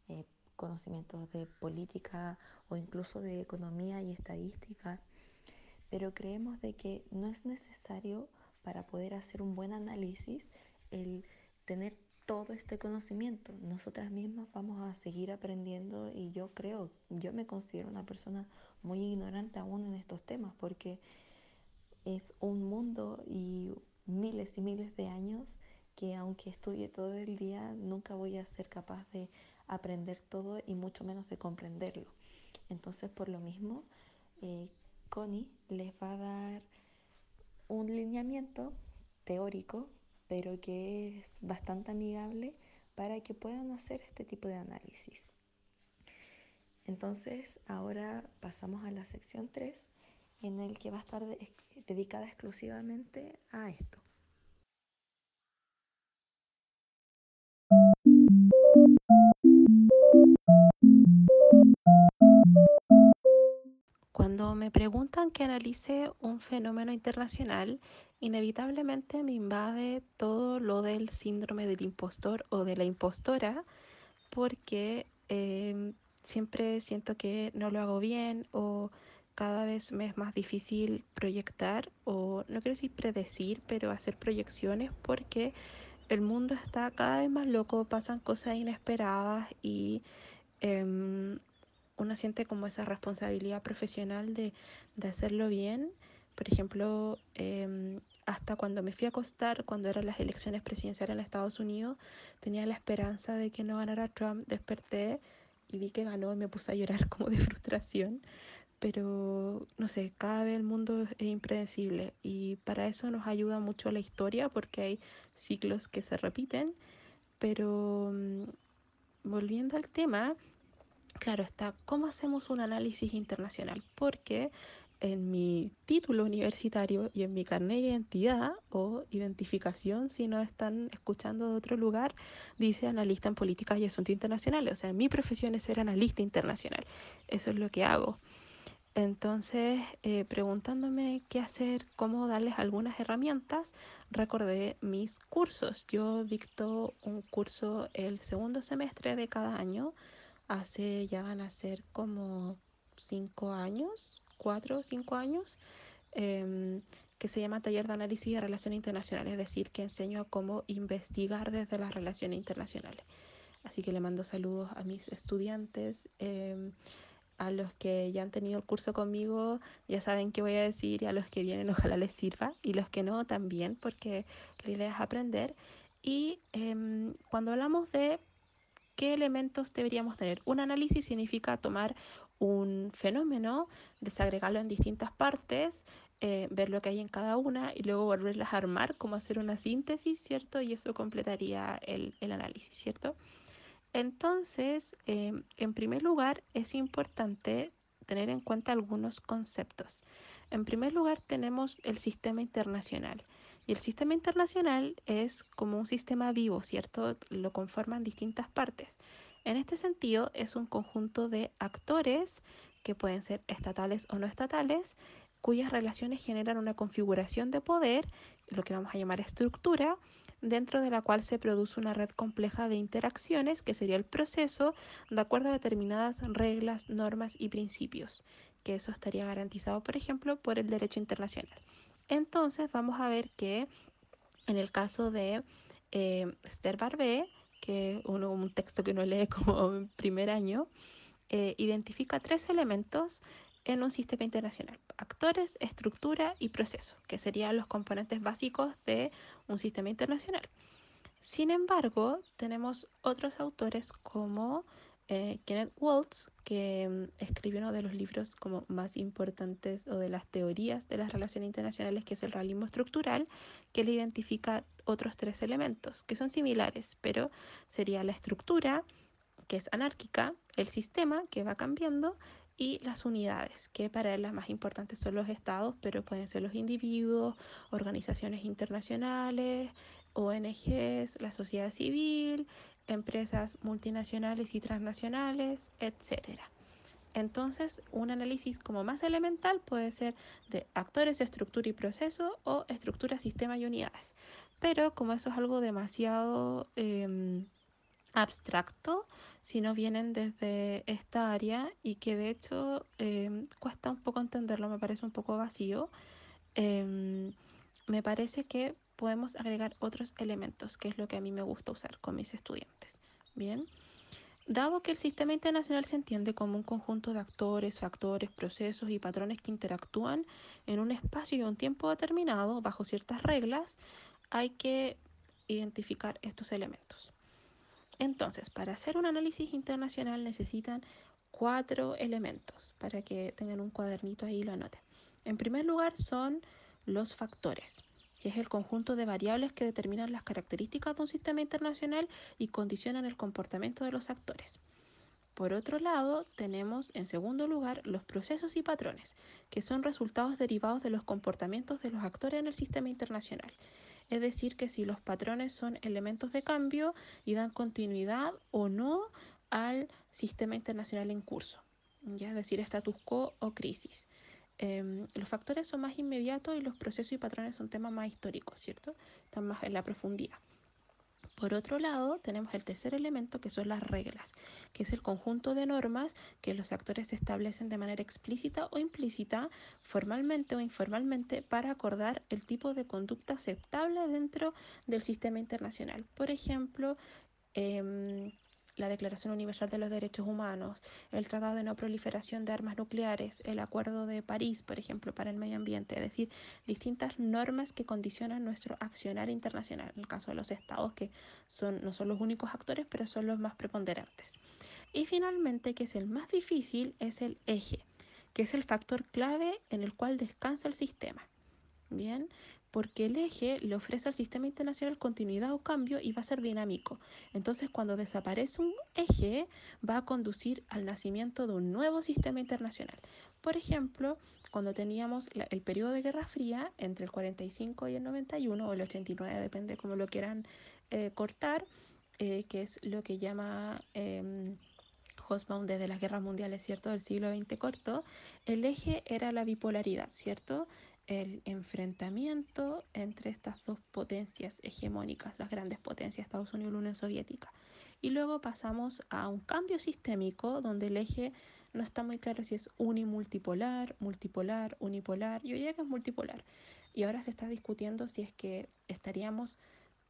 eh, conocimientos de política o incluso de economía y estadística, pero creemos de que no es necesario para poder hacer un buen análisis el tener todo este conocimiento. Nosotras mismas vamos a seguir aprendiendo y yo creo, yo me considero una persona muy ignorante aún en estos temas porque es un mundo y miles y miles de años que aunque estudie todo el día, nunca voy a ser capaz de aprender todo y mucho menos de comprenderlo. Entonces, por lo mismo, eh, Connie les va a dar un lineamiento teórico, pero que es bastante amigable para que puedan hacer este tipo de análisis. Entonces, ahora pasamos a la sección 3, en el que va a estar dedicada exclusivamente a esto. Cuando me preguntan que analice un fenómeno internacional, inevitablemente me invade todo lo del síndrome del impostor o de la impostora, porque em, siempre siento que no lo hago bien o cada vez me es más difícil proyectar o no quiero decir predecir, pero hacer proyecciones porque el mundo está cada vez más loco, pasan cosas inesperadas y em, uno siente como esa responsabilidad profesional de, hacerlo bien. Por ejemplo, em, hasta cuando me fui a acostar, cuando eran las elecciones presidenciales en Estados Unidos, tenía la esperanza de que no ganara Trump, desperté y vi que ganó y me puse a llorar como de frustración pero no sé, cada vez el mundo es impredecible y para eso nos ayuda mucho la historia porque hay ciclos que se repiten, pero mm, volviendo al tema, claro está, ¿cómo hacemos un análisis internacional? Porque en mi título universitario y en mi carnet de identidad o identificación, si no están escuchando de otro lugar, dice analista en políticas y asuntos internacionales. O sea, mi profesión es ser analista internacional. Eso es lo que hago. Entonces, eh, preguntándome qué hacer, cómo darles algunas herramientas, recordé mis cursos. Yo dicto un curso el segundo semestre de cada año. Hace, ya van a ser como cinco años, cuatro o cinco años, em, que se llama Taller de Análisis de Relaciones Internacionales, es decir, que enseño cómo investigar desde las relaciones internacionales. Así que le mando saludos a mis estudiantes. Em, a los que ya han tenido el curso conmigo ya saben qué voy a decir y a los que vienen ojalá les sirva y los que no también porque la idea es aprender. Y em, cuando hablamos de qué elementos deberíamos tener un análisis significa tomar un fenómeno desagregarlo en distintas partes eh, ver lo que hay en cada una y luego volverlas a armar como hacer una síntesis cierto y eso completaría el, el análisis cierto entonces, em, en primer lugar, es importante tener en cuenta algunos conceptos. En primer lugar, tenemos el sistema internacional. Y el sistema internacional es como un sistema vivo, ¿cierto? Lo conforman distintas partes. En este sentido, es un conjunto de actores que pueden ser estatales o no estatales, cuyas relaciones generan una configuración de poder, lo que vamos a llamar estructura, dentro de la cual se produce una red compleja de interacciones, que sería el proceso, de acuerdo a determinadas reglas, normas y principios, que eso estaría garantizado, por ejemplo, por el derecho internacional. Entonces vamos a ver que en el caso de eh, Esther Barbé, que es un texto que uno lee como primer año, eh, identifica tres elementos en un sistema internacional. Actores, estructura y proceso, que serían los componentes básicos de un sistema internacional. Sin embargo, tenemos otros autores como eh, Kenneth Waltz, que mm, escribió uno de los libros como más importantes o de las teorías de las relaciones internacionales, que es el realismo estructural, que le identifica otros tres elementos que son similares, pero sería la estructura, que es anárquica, el sistema, que va cambiando, y las unidades, que para él las más importantes son los estados, pero pueden ser los individuos, organizaciones internacionales, ONGs, la sociedad civil, empresas multinacionales y transnacionales, etc. Entonces, un análisis como más elemental puede ser de actores, estructura y proceso o estructura, sistema y unidades. Pero como eso es algo demasiado... Em, abstracto, sino vienen desde esta área y que de hecho em, cuesta un poco entenderlo, me parece un poco vacío. Em, me parece que podemos agregar otros elementos, que es lo que a mí me gusta usar con mis estudiantes. Bien. Dado que el sistema internacional se entiende como un conjunto de actores, factores, procesos y patrones que interactúan en un espacio y un tiempo determinado bajo ciertas reglas, hay que identificar estos elementos. Entonces, para hacer un análisis internacional necesitan cuatro elementos para que tengan un cuadernito ahí y lo anoten. En primer lugar son los factores, que es el conjunto de variables que determinan las características de un sistema internacional y condicionan el comportamiento de los actores. Por otro lado, tenemos en segundo lugar los procesos y patrones, que son resultados derivados de los comportamientos de los actores en el sistema internacional es decir, que si los patrones son elementos de cambio y dan continuidad o no al sistema internacional en curso, ¿ya? es decir, status quo o crisis. Em, los factores son más inmediatos y los procesos y patrones son temas más históricos, ¿cierto? Están más en la profundidad. Por otro lado, tenemos el tercer elemento que son las reglas, que es el conjunto de normas que los actores establecen de manera explícita o implícita, formalmente o informalmente, para acordar el tipo de conducta aceptable dentro del sistema internacional. Por ejemplo, eh, la Declaración Universal de los Derechos Humanos, el Tratado de No Proliferación de Armas Nucleares, el Acuerdo de París, por ejemplo, para el medio ambiente, es decir, distintas normas que condicionan nuestro accionar internacional, en el caso de los estados, que son, no son los únicos actores, pero son los más preponderantes. Y finalmente, que es el más difícil, es el eje, que es el factor clave en el cual descansa el sistema. Bien, porque el eje le ofrece al sistema internacional continuidad o cambio y va a ser dinámico. Entonces, cuando desaparece un eje, va a conducir al nacimiento de un nuevo sistema internacional. Por ejemplo, cuando teníamos el periodo de Guerra Fría entre el 45 y el 91, o el 89, depende cómo lo quieran eh, cortar, eh, que es lo que llama... Hosbaum desde las guerras mundiales, ¿cierto? Del siglo XX corto, el eje era la bipolaridad, ¿cierto? El enfrentamiento entre estas dos potencias hegemónicas, las grandes potencias, Estados Unidos y la Unión Soviética. Y luego pasamos a un cambio sistémico donde el eje no está muy claro si es unimultipolar, multipolar, unipolar. Yo diría que es multipolar. Y ahora se está discutiendo si es que estaríamos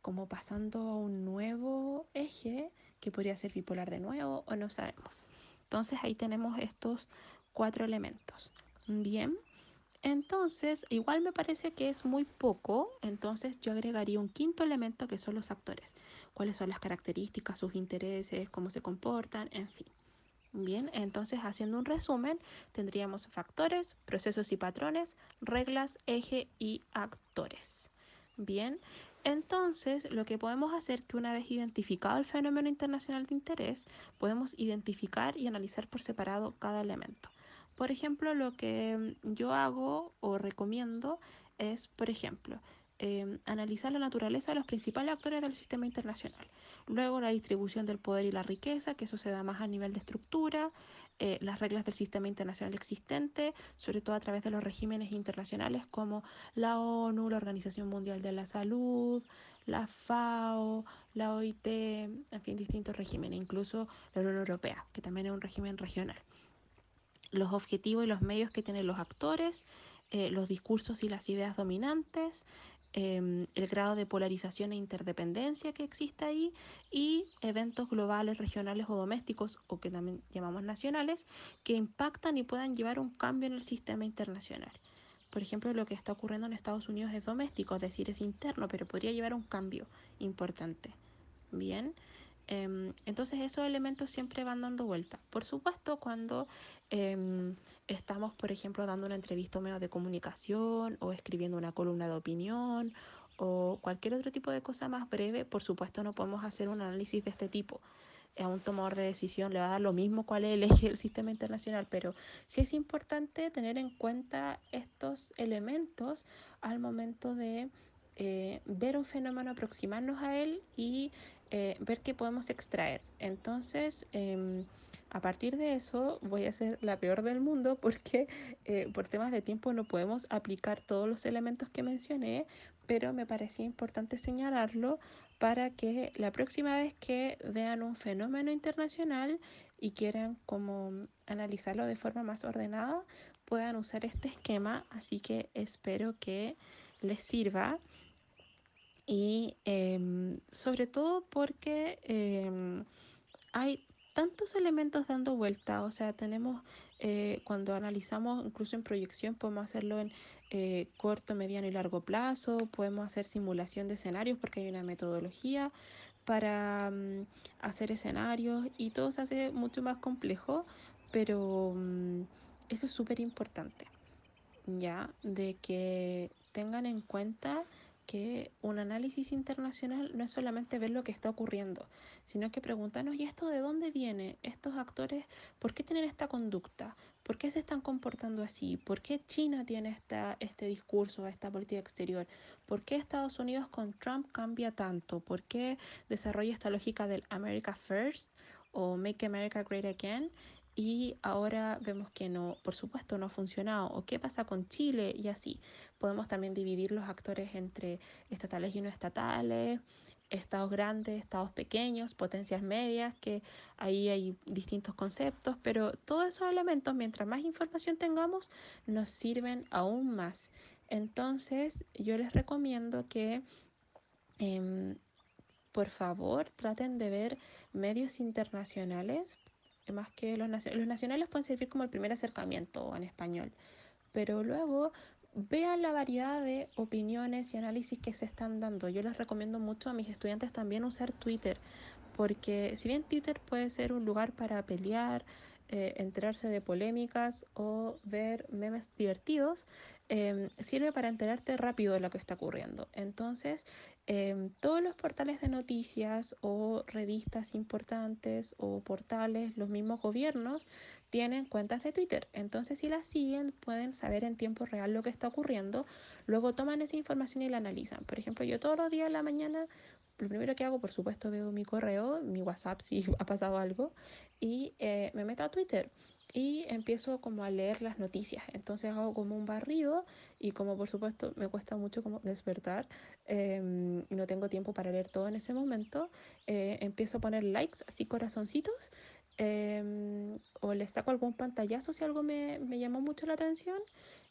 como pasando a un nuevo eje que podría ser bipolar de nuevo o no sabemos. Entonces ahí tenemos estos cuatro elementos. Bien, entonces igual me parece que es muy poco, entonces yo agregaría un quinto elemento que son los actores. Cuáles son las características, sus intereses, cómo se comportan, en fin. Bien, entonces haciendo un resumen, tendríamos factores, procesos y patrones, reglas, eje y actores. Bien, entonces lo que podemos hacer que una vez identificado el fenómeno internacional de interés, podemos identificar y analizar por separado cada elemento. Por ejemplo, lo que yo hago o recomiendo es, por ejemplo, Em, analizar la naturaleza de los principales actores del sistema internacional. Luego la distribución del poder y la riqueza, que eso se da más a nivel de estructura, eh, las reglas del sistema internacional existente, sobre todo a través de los regímenes internacionales como la ONU, la Organización Mundial de la Salud, la FAO, la OIT, en fin, distintos regímenes, incluso la Unión Europea, que también es un régimen regional. Los objetivos y los medios que tienen los actores, eh, los discursos y las ideas dominantes, Em, el grado de polarización e interdependencia que existe ahí y eventos globales, regionales o domésticos o que también llamamos nacionales que impactan y puedan llevar un cambio en el sistema internacional. Por ejemplo, lo que está ocurriendo en Estados Unidos es doméstico, es decir, es interno, pero podría llevar un cambio importante. Bien, entonces esos elementos siempre van dando vuelta. Por supuesto, cuando em, estamos, por ejemplo, dando una entrevista a medio de comunicación o escribiendo una columna de opinión o cualquier otro tipo de cosa más breve, por supuesto no podemos hacer un análisis de este tipo. A un tomador de decisión le va a dar lo mismo cuál es el eje del sistema internacional, pero sí es importante tener en cuenta estos elementos al momento de eh, ver un fenómeno, aproximarnos a él y eh, ver qué podemos extraer. Entonces, em, a partir de eso, voy a ser la peor del mundo porque eh, por temas de tiempo no podemos aplicar todos los elementos que mencioné, pero me parecía importante señalarlo para que la próxima vez que vean un fenómeno internacional y quieran como analizarlo de forma más ordenada, puedan usar este esquema. Así que espero que les sirva y em, sobre todo porque em, hay tantos elementos dando vuelta, o sea, tenemos, eh, cuando analizamos incluso en proyección, podemos hacerlo en eh, corto, mediano y largo plazo, podemos hacer simulación de escenarios porque hay una metodología para mm, hacer escenarios y todo se hace mucho más complejo, pero mm, eso es súper importante, ya, de que tengan en cuenta que un análisis internacional no es solamente ver lo que está ocurriendo, sino que preguntarnos, ¿y esto de dónde viene? ¿Estos actores, por qué tienen esta conducta? ¿Por qué se están comportando así? ¿Por qué China tiene esta, este discurso, esta política exterior? ¿Por qué Estados Unidos con Trump cambia tanto? ¿Por qué desarrolla esta lógica del America First o Make America Great Again? Y ahora vemos que no, por supuesto, no ha funcionado. ¿O qué pasa con Chile? Y así. Podemos también dividir los actores entre estatales y no estatales, estados grandes, estados pequeños, potencias medias, que ahí hay distintos conceptos, pero todos esos elementos, mientras más información tengamos, nos sirven aún más. Entonces, yo les recomiendo que... Em, por favor, traten de ver medios internacionales más que los, los nacionales pueden servir como el primer acercamiento en español, pero luego vean la variedad de opiniones y análisis que se están dando. Yo les recomiendo mucho a mis estudiantes también usar Twitter, porque si bien Twitter puede ser un lugar para pelear, eh, enterarse de polémicas o ver memes divertidos, em, sirve para enterarte rápido de lo que está ocurriendo. Entonces, em, todos los portales de noticias o revistas importantes o portales, los mismos gobiernos, tienen cuentas de Twitter. Entonces, si las siguen, pueden saber en tiempo real lo que está ocurriendo. Luego toman esa información y la analizan. Por ejemplo, yo todos los días en la mañana lo primero que hago, por supuesto, veo mi correo, mi WhatsApp si ha pasado algo, y eh, me meto a Twitter y empiezo como a leer las noticias. Entonces hago como un barrido y como por supuesto me cuesta mucho como despertar y no tengo tiempo para leer todo en ese momento, eh, empiezo a poner likes, así corazoncitos, em, o le saco algún pantallazo si algo me, me llamó mucho la atención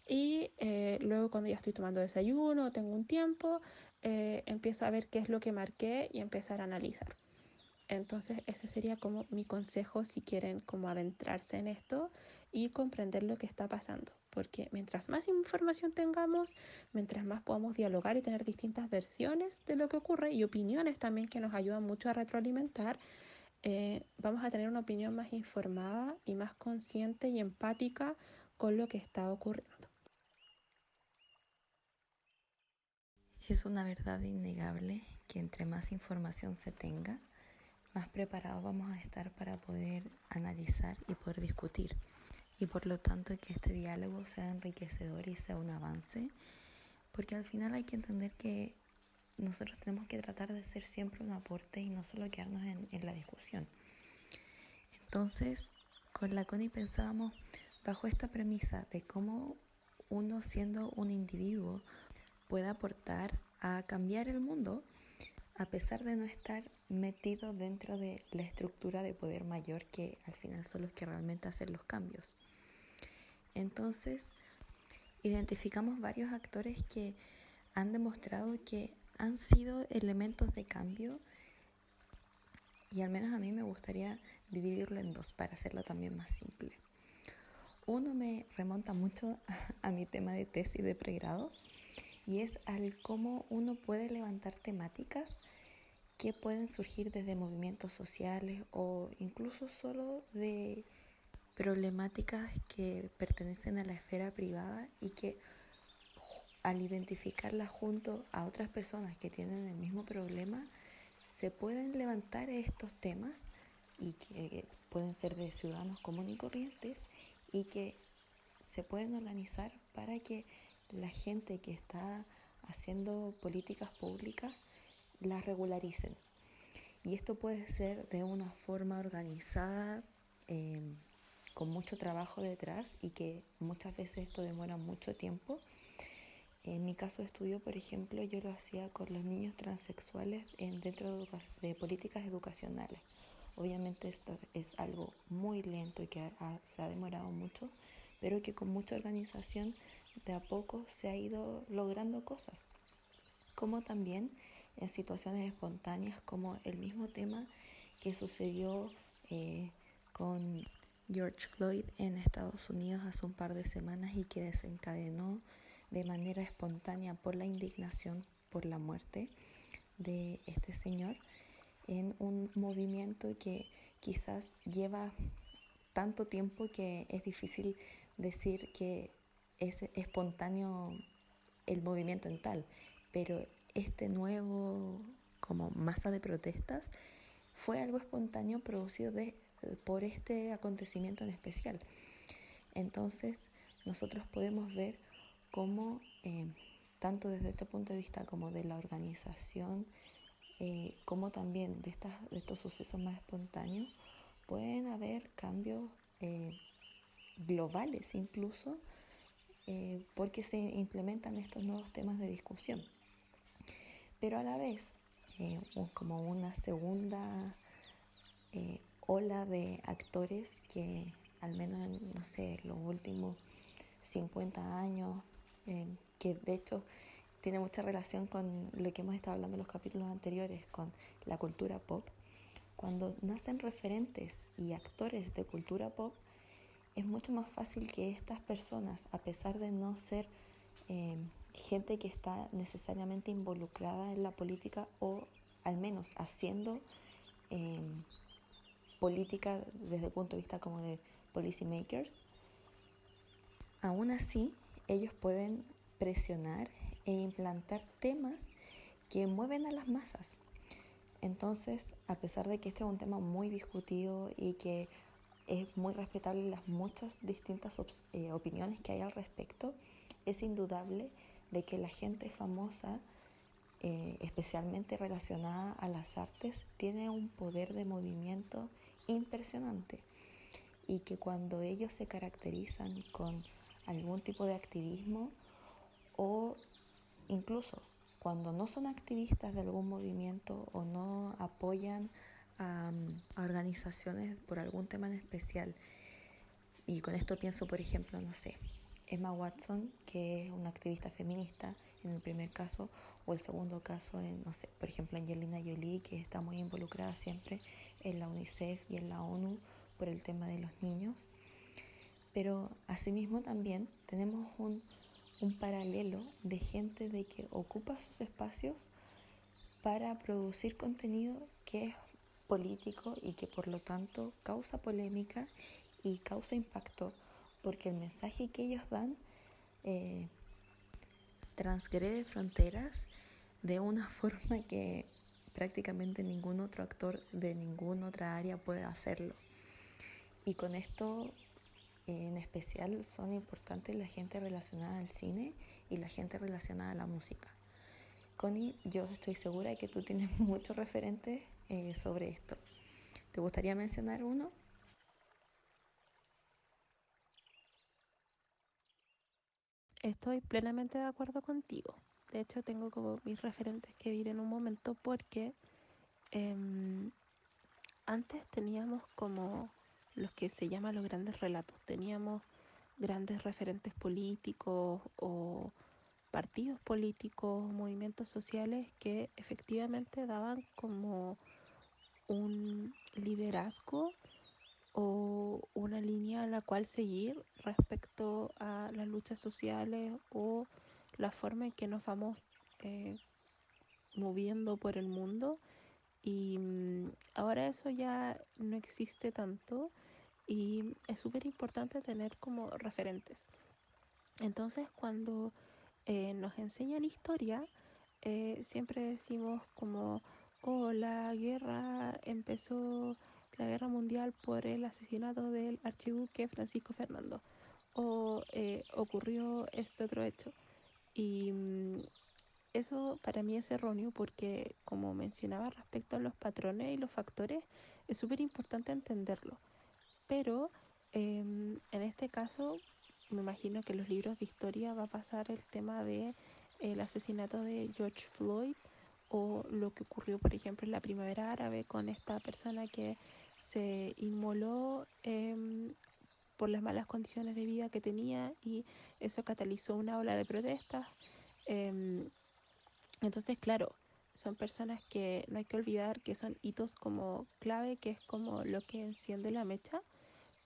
y eh, luego cuando ya estoy tomando desayuno, tengo un tiempo, eh, empiezo a ver qué es lo que marqué y empezar a analizar. Entonces ese sería como mi consejo si quieren como adentrarse en esto y comprender lo que está pasando. Porque mientras más información tengamos, mientras más podamos dialogar y tener distintas versiones de lo que ocurre y opiniones también que nos ayudan mucho a retroalimentar, eh, vamos a tener una opinión más informada y más consciente y empática con lo que está ocurriendo. Es una verdad innegable que entre más información se tenga, más preparados vamos a estar para poder analizar y poder discutir. Y por lo tanto que este diálogo sea enriquecedor y sea un avance, porque al final hay que entender que nosotros tenemos que tratar de ser siempre un aporte y no solo quedarnos en, en la discusión. Entonces, con la CONI pensábamos bajo esta premisa de cómo uno siendo un individuo puede aportar a cambiar el mundo a pesar de no estar metido dentro de la estructura de poder mayor que al final son los que realmente hacen los cambios. Entonces, identificamos varios actores que han demostrado que han sido elementos de cambio y al menos a mí me gustaría dividirlo en dos para hacerlo también más simple. Uno me remonta mucho a mi tema de tesis de pregrado y es al cómo uno puede levantar temáticas que pueden surgir desde movimientos sociales o incluso solo de problemáticas que pertenecen a la esfera privada y que al identificarlas junto a otras personas que tienen el mismo problema, se pueden levantar estos temas y que pueden ser de ciudadanos comunes y corrientes y que se pueden organizar para que la gente que está haciendo políticas públicas las regularicen. Y esto puede ser de una forma organizada, em, con mucho trabajo detrás y que muchas veces esto demora mucho tiempo. En mi caso de estudio, por ejemplo, yo lo hacía con los niños transexuales en, dentro de, de políticas educacionales. Obviamente esto es algo muy lento y que se ha demorado mucho, pero que con mucha organización de a poco se ha ido logrando cosas. Como también en situaciones espontáneas, como el mismo tema que sucedió eh, con George Floyd en Estados Unidos hace un par de semanas y que desencadenó de manera espontánea por la indignación por la muerte de este señor en un movimiento que quizás lleva tanto tiempo que es difícil decir que es espontáneo el movimiento en tal, pero este nuevo como masa de protestas fue algo espontáneo producido de, por este acontecimiento en especial. Entonces nosotros podemos ver cómo, eh, tanto desde este punto de vista como de la organización, eh, como también de, estas, de estos sucesos más espontáneos, pueden haber cambios eh, globales incluso porque se implementan estos nuevos temas de discusión. Pero a la vez, eh, como una segunda eh, ola de actores que al menos en, no sé, los últimos 50 años, que de hecho tiene mucha relación con lo que hemos estado hablando en los capítulos anteriores, con la cultura pop, cuando nacen referentes y actores de cultura pop, es mucho más fácil que estas personas, a pesar de no ser eh, gente que está necesariamente involucrada en la política o al menos haciendo eh, política desde el punto de vista como de policy makers, aún así ellos pueden presionar e implantar temas que mueven a las masas. Entonces, a pesar de que este es un tema muy discutido y que es muy respetable las muchas distintas eh, opiniones que hay al respecto, es indudable de que la gente famosa, eh, especialmente relacionada a las artes, tiene un poder de movimiento impresionante y que cuando ellos se caracterizan con algún tipo de activismo o incluso cuando no son activistas de algún movimiento o no apoyan a, organizaciones por algún tema en especial. Y con esto pienso, por ejemplo, no sé, Emma Watson, que es una activista feminista en el primer caso, o el segundo caso, en, no sé, por ejemplo, Angelina Jolie, que está muy involucrada siempre en la UNICEF y en la ONU por el tema de los niños. Pero asimismo también tenemos un un paralelo de gente de que ocupa sus espacios para producir contenido que es político y que por lo tanto causa polémica y causa impacto porque el mensaje que ellos dan eh, transgrede fronteras de una forma que prácticamente ningún otro actor de ninguna otra área puede hacerlo. Y con esto en especial son importantes la gente relacionada al cine y la gente relacionada a la música. Connie, yo estoy segura de que tú tienes muchos referentes eh, sobre esto. ¿Te gustaría mencionar uno? Estoy plenamente de acuerdo contigo. De hecho, tengo como mis referentes que ir en un momento porque em, antes teníamos como los que se llaman los grandes relatos. Teníamos grandes referentes políticos o partidos políticos, movimientos sociales que efectivamente daban como un liderazgo o una línea a la cual seguir respecto a las luchas sociales o la forma en que nos vamos eh, moviendo por el mundo y mm, ahora eso ya no existe tanto y es súper importante tener como referentes. Entonces cuando eh, nos enseñan historia, eh, siempre decimos como, oh, la guerra empezó, la guerra mundial por el asesinato del archiduque Francisco Fernando, o eh, ocurrió este otro hecho. Y mm, eso para mí es erróneo porque, como mencionaba respecto a los patrones y los factores, es súper importante entenderlo. Pero em, en este caso, me imagino que en los libros de historia va a pasar el tema de el asesinato de George Floyd o lo que ocurrió, por ejemplo, en la primavera árabe con esta persona que se inmoló em, por las malas condiciones de vida que tenía y eso catalizó una ola de protestas. Em, entonces, claro, son personas que no hay que olvidar que son hitos como clave, que es como lo que enciende la mecha,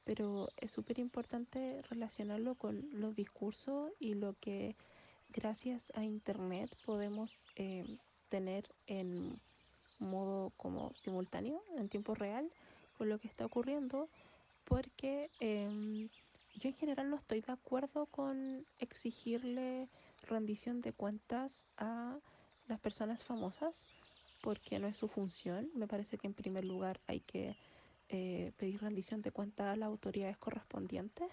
pero es súper importante relacionarlo con los discursos y lo que gracias a Internet podemos eh, tener en modo como simultáneo, en tiempo real, con lo que está ocurriendo, porque em, yo en general no estoy de acuerdo con exigirle rendición de cuentas a las personas famosas porque no es su función. Me parece que en primer lugar hay que eh, pedir rendición de cuentas a las autoridades correspondientes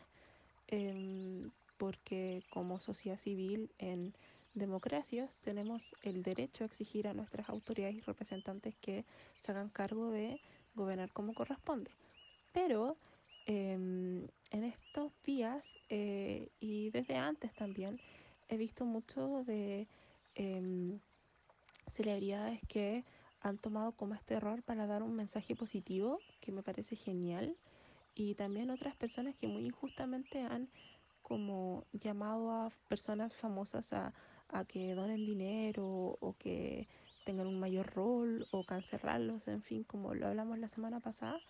em, porque como sociedad civil en democracias tenemos el derecho a exigir a nuestras autoridades y representantes que se hagan cargo de gobernar como corresponde. Pero em, en estos días eh, y desde antes también he visto mucho de em, celebridades que han tomado como este error para dar un mensaje positivo, que me parece genial, y también otras personas que muy injustamente han como llamado a personas famosas a, que donen dinero o que tengan un mayor rol o cancelarlos, en fin, como lo hablamos la semana pasada,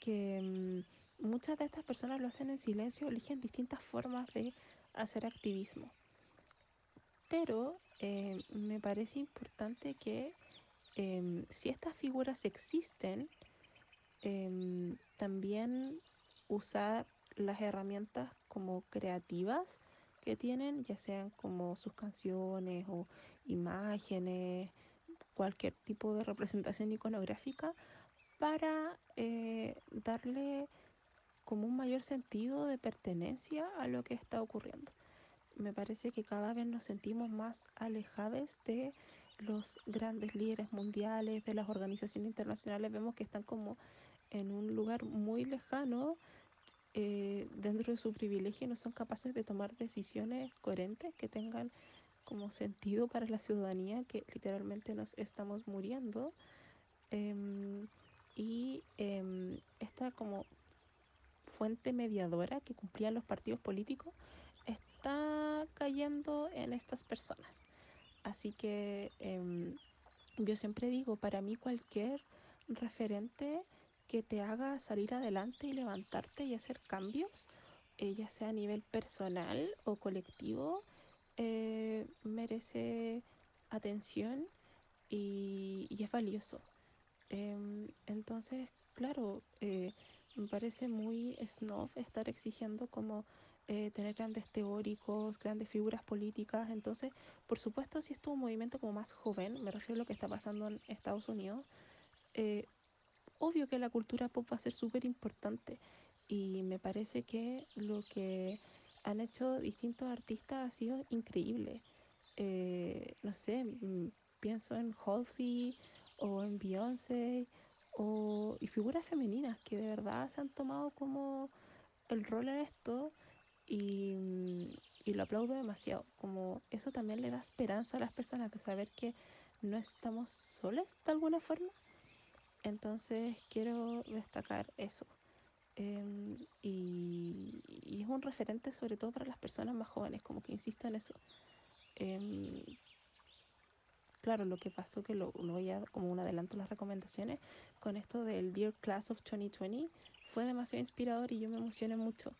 que mm, muchas de estas personas lo hacen en silencio, eligen distintas formas de hacer activismo. Pero eh, me parece importante que em, si estas figuras existen, em, también usar las herramientas como creativas que tienen, ya sean como sus canciones o imágenes, cualquier tipo de representación iconográfica, para eh, darle como un mayor sentido de pertenencia a lo que está ocurriendo. Me parece que cada vez nos sentimos más alejados de los grandes líderes mundiales, de las organizaciones internacionales, vemos que están como en un lugar muy lejano eh, dentro de su privilegio no son capaces de tomar decisiones coherentes que tengan como sentido para la ciudadanía, que literalmente nos estamos muriendo. Em, y em, esta como fuente mediadora que cumplían los partidos políticos está cayendo en estas personas. Así que em, yo siempre digo, para mí cualquier referente que te haga salir adelante y levantarte y hacer cambios, eh, ya sea a nivel personal o colectivo, eh, merece atención y, es valioso. Em, entonces, claro, eh, me parece muy snob estar exigiendo como eh, tener grandes teóricos, grandes figuras políticas. Entonces, por supuesto, si esto es un movimiento como más joven, me refiero a lo que está pasando en Estados Unidos, eh, obvio que la cultura pop va a ser súper importante. Y me parece que lo que han hecho distintos artistas ha sido increíble. Eh, no sé, mm, pienso en Halsey o en Beyoncé o, y figuras femeninas que de verdad se han tomado como el rol en esto y, lo aplaudo demasiado. Como eso también le da esperanza a las personas de saber que no estamos solas de alguna forma. Entonces quiero destacar eso. Em, y, es un referente sobre todo para las personas más jóvenes, como que insisto en eso. Em, claro, lo que pasó, que lo, voy a como un adelanto las recomendaciones, con esto del Dear Class of 2020, fue demasiado inspirador y yo me emocioné mucho.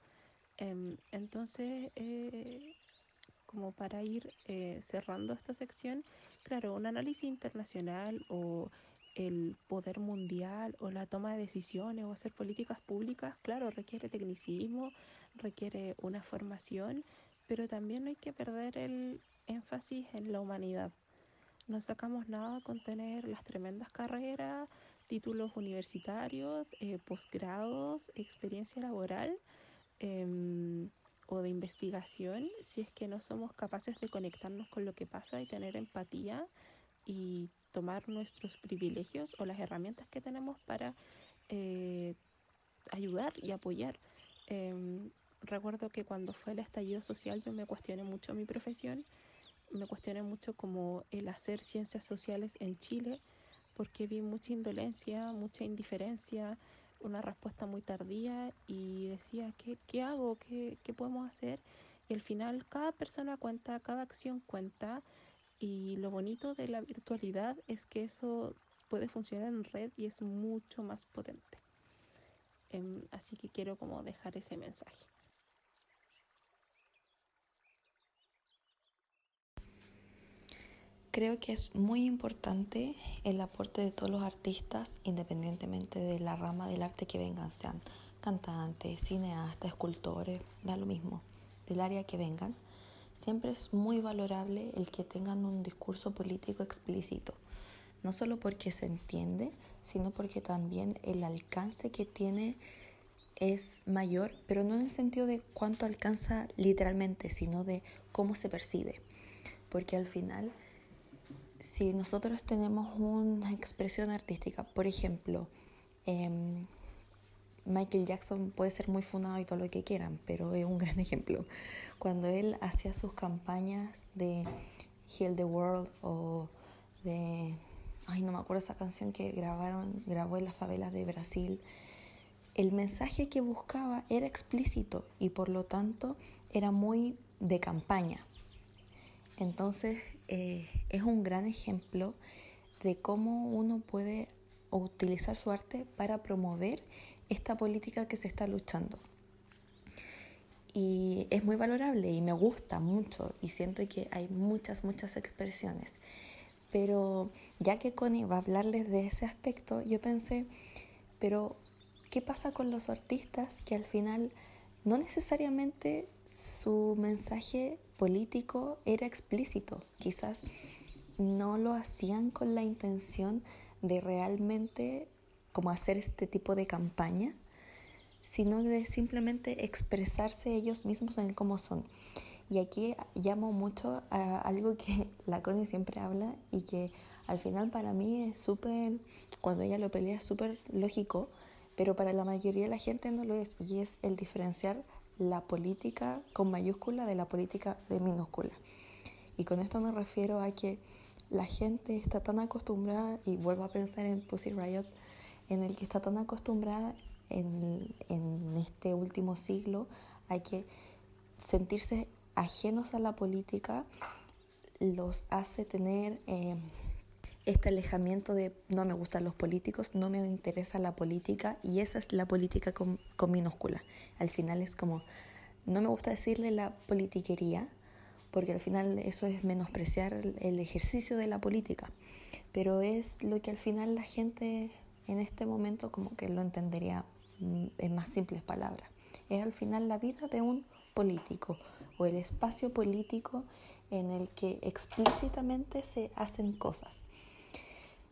Em, entonces, eh, como para ir eh, cerrando esta sección, claro, un análisis internacional o el poder mundial o la toma de decisiones o hacer políticas públicas, claro, requiere tecnicismo, requiere una formación, pero también no hay que perder el énfasis en la humanidad. No sacamos nada con tener las tremendas carreras, títulos universitarios, eh, posgrados, experiencia laboral, Em, o de investigación si es que no somos capaces de conectarnos con lo que pasa y tener empatía y tomar nuestros privilegios o las herramientas que tenemos para eh, ayudar y apoyar. Em, recuerdo que cuando fue el estallido social yo me cuestioné mucho mi profesión, me cuestioné mucho como el hacer ciencias sociales en Chile, porque vi mucha indolencia, mucha indiferencia, una respuesta muy tardía y decía, ¿qué, qué hago? ¿Qué, ¿Qué podemos hacer? Y al final cada persona cuenta, cada acción cuenta y lo bonito de la virtualidad es que eso puede funcionar en red y es mucho más potente. Em, así que quiero como dejar ese mensaje. Creo que es muy importante el aporte de todos los artistas, independientemente de la rama del arte que vengan, sean cantantes, cineastas, escultores, da lo mismo, del área que vengan. Siempre es muy valorable el que tengan un discurso político explícito, no solo porque se entiende, sino porque también el alcance que tiene es mayor, pero no en el sentido de cuánto alcanza literalmente, sino de cómo se percibe. Porque al final si nosotros tenemos una expresión artística, por ejemplo, em, Michael Jackson puede ser muy fundado y todo lo que quieran, pero es un gran ejemplo. Cuando él hacía sus campañas de Heal the World o de, ay, no me acuerdo esa canción que grabaron, grabó en las favelas de Brasil, el mensaje que buscaba era explícito y por lo tanto era muy de campaña. Entonces eh, es un gran ejemplo de cómo uno puede utilizar su arte para promover esta política que se está luchando. Y es muy valorable y me gusta mucho y siento que hay muchas, muchas expresiones. Pero ya que Connie va a hablarles de ese aspecto, yo pensé, pero ¿qué pasa con los artistas que al final no necesariamente su mensaje político era explícito, quizás no lo hacían con la intención de realmente como hacer este tipo de campaña, sino de simplemente expresarse ellos mismos en cómo son. Y aquí llamo mucho a algo que la Connie siempre habla y que al final para mí es súper, cuando ella lo pelea, es súper lógico, pero para la mayoría de la gente no lo es, y es el diferenciar la política con mayúscula de la política de minúscula. Y con esto me refiero a que la gente está tan acostumbrada, y vuelvo a pensar en Pussy Riot, en el que está tan acostumbrada en, en este último siglo a que sentirse ajenos a la política los hace tener eh, este alejamiento de no me gustan los políticos, no me interesa la política y esa es la política con, con minúscula. Al final es como, no me gusta decirle la politiquería, porque al final eso es menospreciar el ejercicio de la política, pero es lo que al final la gente en este momento como que lo entendería mm, en más simples palabras. Es al final la vida de un político o el espacio político en el que explícitamente se hacen cosas.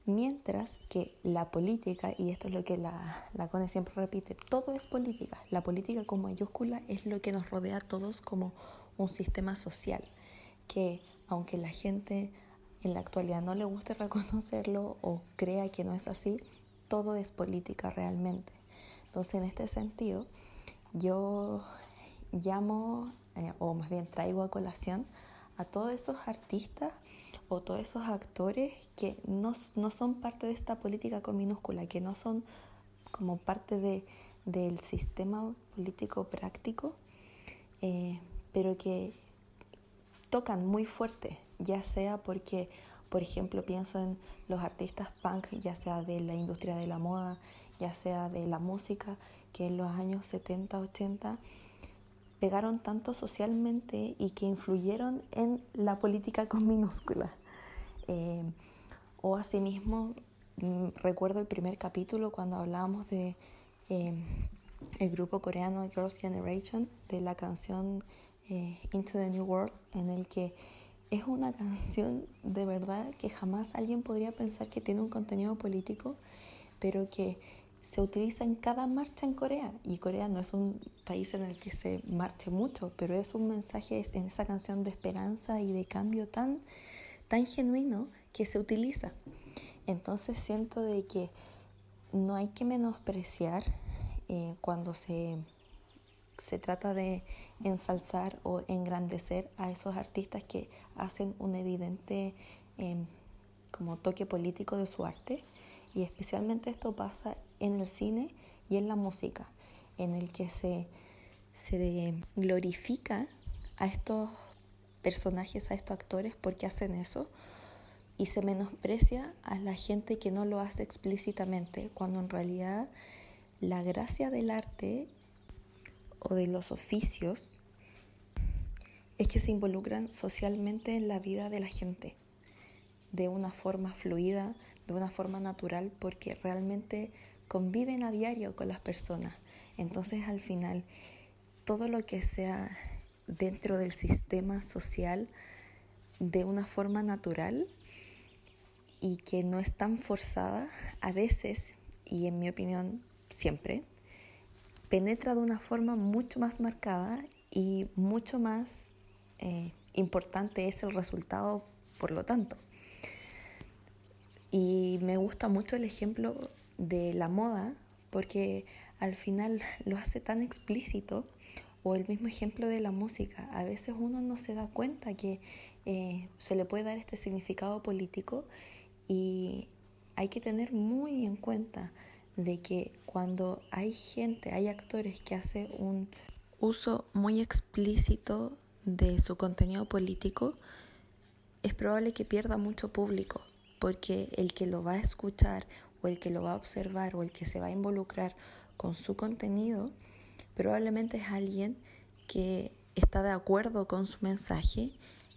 Mientras que la política, y esto es lo que la, la CONE siempre repite, todo es política. La política con mayúscula es lo que nos rodea a todos como un sistema social, que aunque la gente en la actualidad no le guste reconocerlo o crea que no es así, todo es política realmente. Entonces, en este sentido, yo llamo, eh, o más bien traigo a colación, a todos esos artistas o todos esos actores que no, no son parte de esta política con minúscula, que no son como parte de, del sistema político práctico, eh, pero que tocan muy fuerte, ya sea porque, por ejemplo, pienso en los artistas punk, ya sea de la industria de la moda, ya sea de la música, que en los años 70, 80 pegaron tanto socialmente y que influyeron en la política con minúsculas. Eh, o asimismo, mm, recuerdo el primer capítulo cuando hablábamos de eh, el grupo coreano Girls' Generation, de la canción eh, Into the New World, en el que es una canción de verdad que jamás alguien podría pensar que tiene un contenido político, pero que se utiliza en cada marcha en Corea. Y Corea no es un país en el que se marche mucho, pero es un mensaje en esa canción de esperanza y de cambio tan, tan genuino que se utiliza. Entonces siento de que no hay que menospreciar eh, cuando se, se trata de ensalzar o engrandecer a esos artistas que hacen un evidente em, como toque político de su arte. Y especialmente esto pasa en el cine y en la música, en el que se, se glorifica a estos personajes, a estos actores porque hacen eso y se menosprecia a la gente que no lo hace explícitamente, cuando en realidad la gracia del arte o de los oficios es que se involucran socialmente en la vida de la gente de una forma fluida, de una forma natural, porque realmente conviven a diario con las personas. Entonces al final, todo lo que sea dentro del sistema social de una forma natural y que no es tan forzada, a veces, y en mi opinión siempre, penetra de una forma mucho más marcada y mucho más eh, importante es el resultado, por lo tanto. Y me gusta mucho el ejemplo de la moda porque al final lo hace tan explícito o el mismo ejemplo de la música. A veces uno no se da cuenta que eh, se le puede dar este significado político y hay que tener muy en cuenta de que cuando hay gente, hay actores que hacen un uso muy explícito de su contenido político, es probable que pierda mucho público porque el que lo va a escuchar o el que lo va a observar o el que se va a involucrar con su contenido probablemente es alguien que está de acuerdo con su mensaje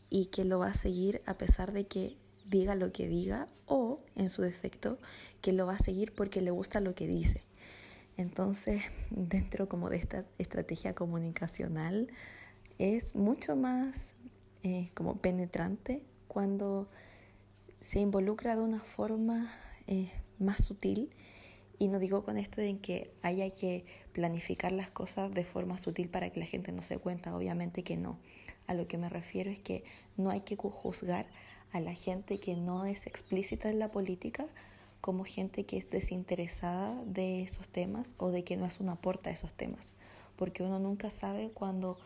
y que lo va a seguir a pesar de que diga lo que diga o, en su defecto, que lo va a seguir porque le gusta lo que dice. Entonces, dentro como de esta estrategia comunicacional, es mucho más eh, como penetrante cuando se involucra de una forma eh, más sutil. Y no digo con esto de que haya que planificar las cosas de forma sutil para que la gente no se cuenta, obviamente que no. A lo que me refiero es que no hay que juzgar a la gente que no es explícita en la política como gente que es desinteresada de esos temas o de que no es un aporte a esos temas, porque uno nunca sabe cuando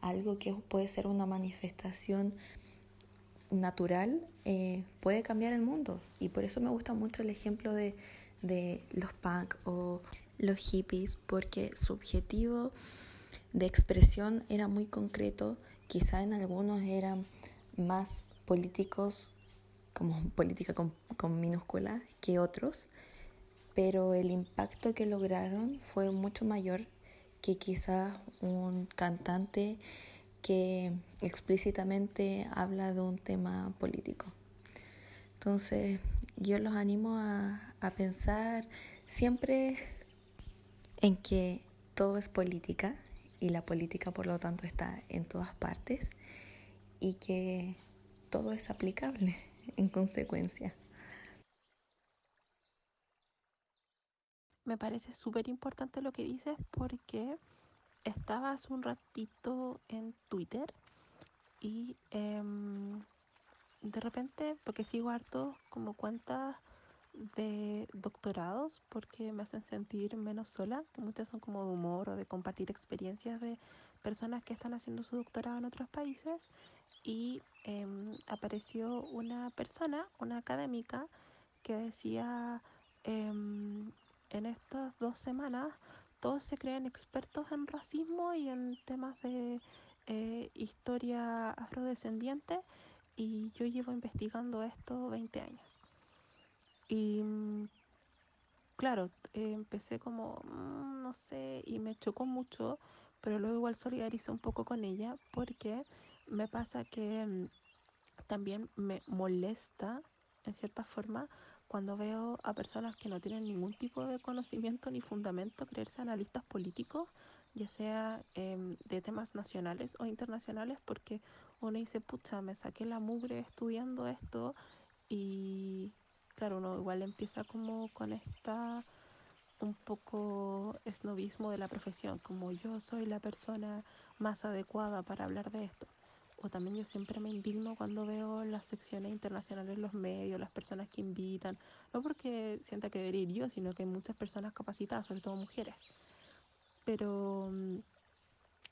algo que puede ser una manifestación natural eh, puede cambiar el mundo. Y por eso me gusta mucho el ejemplo de, de los punk o los hippies, porque su objetivo de expresión era muy concreto, quizá en algunos eran más políticos como política con, con minúscula que otros, pero el impacto que lograron fue mucho mayor que quizás un cantante que explícitamente habla de un tema político. Entonces, yo los animo a, a pensar siempre en que todo es política y la política por lo tanto está en todas partes y que todo es aplicable en consecuencia. Me parece súper importante lo que dices porque estaba hace un ratito en Twitter y em, de repente, porque sigo harto como cuentas de doctorados porque me hacen sentir menos sola, que muchas son como de humor o de compartir experiencias de personas que están haciendo su doctorado en otros países y em, apareció una persona, una académica, que decía em, en estas dos semanas todos se creen expertos en racismo y en temas de eh, historia afrodescendiente y yo llevo investigando esto 20 años. Y mm, claro, empecé como, mm, no sé, y me chocó mucho, pero luego igual solidaricé un poco con ella porque me pasa que mm, también me molesta, en cierta forma, cuando veo a personas que no tienen ningún tipo de conocimiento ni fundamento creerse analistas políticos, ya sea em, de temas nacionales o internacionales, porque uno dice, pucha, me saqué la mugre estudiando esto y claro, uno igual empieza como con esta un poco esnovismo de la profesión, como yo soy la persona más adecuada para hablar de esto o también yo siempre me indigno cuando veo las secciones internacionales los medios, las personas que invitan, no porque sienta que debería ir yo, sino que hay muchas personas capacitadas, sobre todo mujeres. Pero, mm,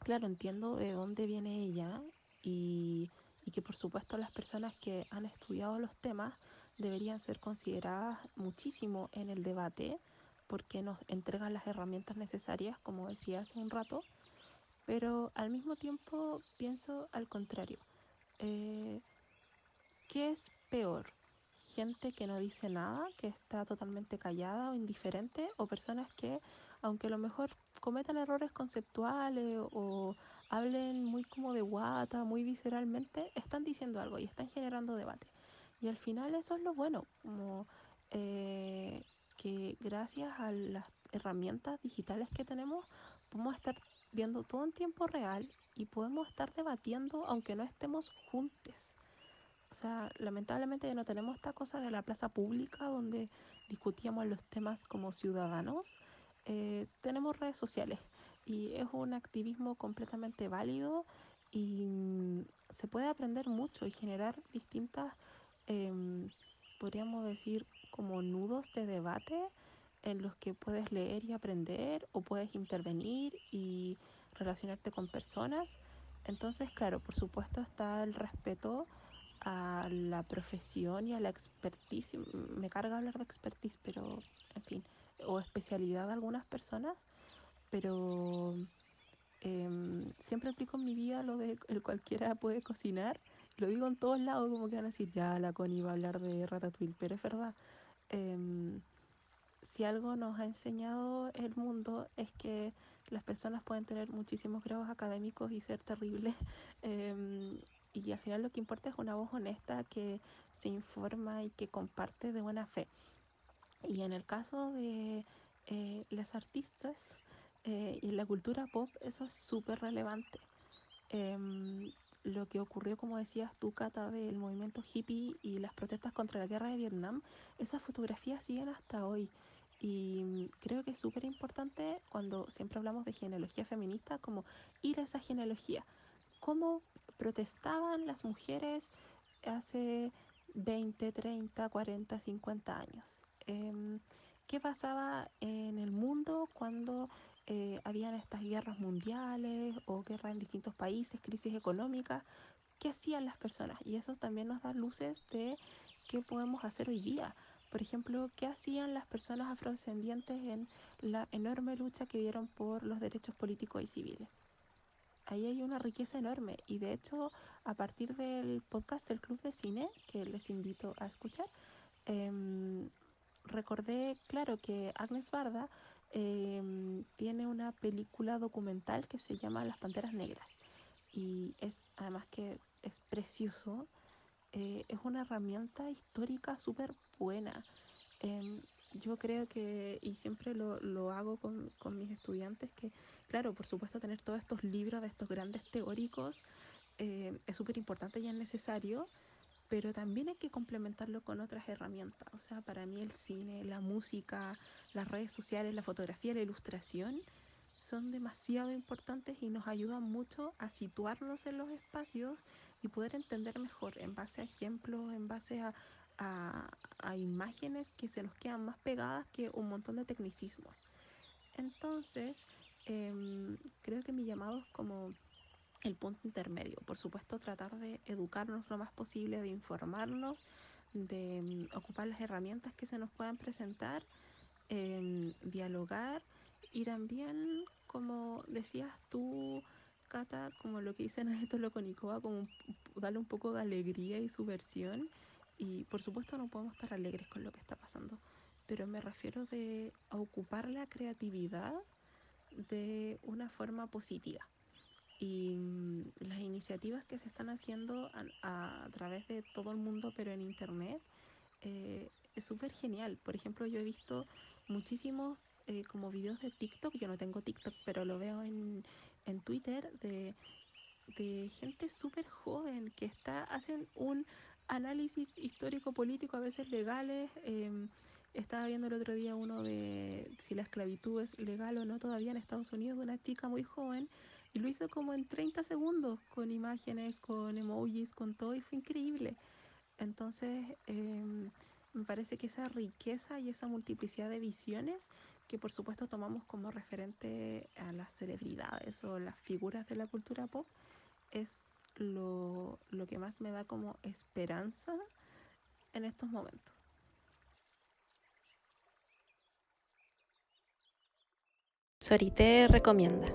claro, entiendo de dónde viene ella y, y que por supuesto las personas que han estudiado los temas deberían ser consideradas muchísimo en el debate porque nos entregan las herramientas necesarias, como decía hace un rato, pero al mismo tiempo pienso al contrario. Eh, ¿Qué es peor? ¿Gente que no dice nada, que está totalmente callada o indiferente? ¿O personas que, aunque a lo mejor cometan errores conceptuales o hablen muy como de guata, muy visceralmente, están diciendo algo y están generando debate? Y al final eso es lo bueno, como eh, que gracias a las herramientas digitales que tenemos podemos estar viendo todo en tiempo real y podemos estar debatiendo aunque no estemos juntos. O sea, lamentablemente ya no tenemos esta cosa de la plaza pública donde discutíamos los temas como ciudadanos. Eh, tenemos redes sociales y es un activismo completamente válido y se puede aprender mucho y generar distintas, em, podríamos decir, como nudos de debate en los que puedes leer y aprender o puedes intervenir y relacionarte con personas. Entonces, claro, por supuesto está el respeto a la profesión y a la expertise. Me carga hablar de expertise, pero en fin, o especialidad de algunas personas, pero em, siempre aplico en mi vida lo de el cualquiera puede cocinar. Lo digo en todos lados, como que van a decir, ya la Connie va a hablar de Ratatouille, pero es verdad. Em, si algo nos ha enseñado el mundo es que las personas pueden tener muchísimos grados académicos y ser terribles. Em, y al final lo que importa es una voz honesta que se informa y que comparte de buena fe. Y en el caso de eh, las artistas eh, y la cultura pop eso es súper relevante. Em, lo que ocurrió, como decías tú, Cata, del movimiento hippie y las protestas contra la guerra de Vietnam, esas fotografías siguen hasta hoy. Y mm, creo que es súper importante cuando siempre hablamos de genealogía feminista, como ir a esa genealogía. ¿Cómo protestaban las mujeres hace 20, 30, 40, 50 años? Em, ¿Qué pasaba en el mundo cuando eh, habían estas guerras mundiales o guerras en distintos países, crisis económicas? ¿Qué hacían las personas? Y eso también nos da luces de qué podemos hacer hoy día. Por ejemplo, ¿qué hacían las personas afrodescendientes en la enorme lucha que dieron por los derechos políticos y civiles? Ahí hay una riqueza enorme y de hecho a partir del podcast del Club de Cine, que les invito a escuchar, em, recordé, claro, que Agnes Barda em, tiene una película documental que se llama Las Panteras Negras y es además que es precioso eh, es una herramienta histórica súper buena. Em, yo creo que, y siempre lo, lo hago con, con, mis estudiantes, que claro, por supuesto tener todos estos libros de estos grandes teóricos eh, es súper importante y es necesario, pero también hay que complementarlo con otras herramientas. O sea, para mí el cine, la música, las redes sociales, la fotografía, la ilustración son demasiado importantes y nos ayudan mucho a situarnos en los espacios y poder entender mejor en base a ejemplos, en base a, a, imágenes que se nos quedan más pegadas que un montón de tecnicismos. Entonces, em, creo que mi llamado es como el punto intermedio. Por supuesto, tratar de educarnos lo más posible, de informarnos, de em, ocupar las herramientas que se nos puedan presentar, em, dialogar y también, como decías tú, Cata, como lo que dice Nadeto Loconicova, como darle un poco de alegría y subversión. Y por supuesto no podemos estar alegres con lo que está pasando, pero me refiero de ocupar la creatividad de una forma positiva. Y mm, las iniciativas que se están haciendo a, través de todo el mundo, pero en Internet, eh, es súper genial. Por ejemplo, yo he visto muchísimos eh, como videos de TikTok, yo no tengo TikTok, pero lo veo en, en Twitter de, de gente súper joven que está, hacen un análisis histórico-político, a veces legales. Em, estaba viendo el otro día uno de si la esclavitud es legal o no todavía en Estados Unidos de una chica muy joven y lo hizo como en 30 segundos con imágenes, con emojis, con todo y fue increíble. Entonces, em, me parece que esa riqueza y esa multiplicidad de visiones que por supuesto tomamos como referente a las celebridades o las figuras de la cultura pop, es lo, lo que más me da como esperanza en estos momentos. Sorite recomienda.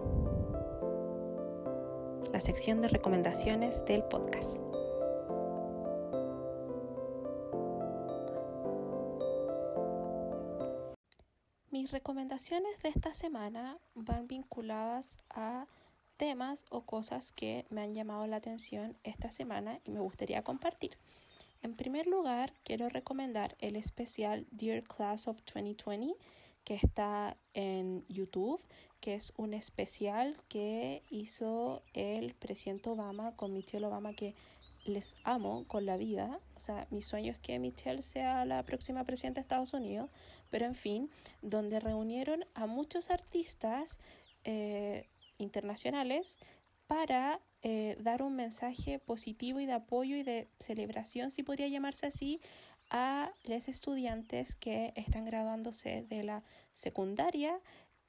La sección de recomendaciones del podcast. Mis recomendaciones de esta semana van vinculadas a temas o cosas que me han llamado la atención esta semana y me gustaría compartir. En primer lugar, quiero recomendar el especial Dear Class of 2020 que está en YouTube, que es un especial que hizo el presidente Obama con Michelle Obama que les amo con la vida. O sea, mi sueño es que Michelle sea la próxima presidenta de Estados Unidos, pero en fin, donde reunieron a muchos artistas eh, internacionales para eh, dar un mensaje positivo y de apoyo y de celebración, si podría llamarse así, a los estudiantes que están graduándose de la secundaria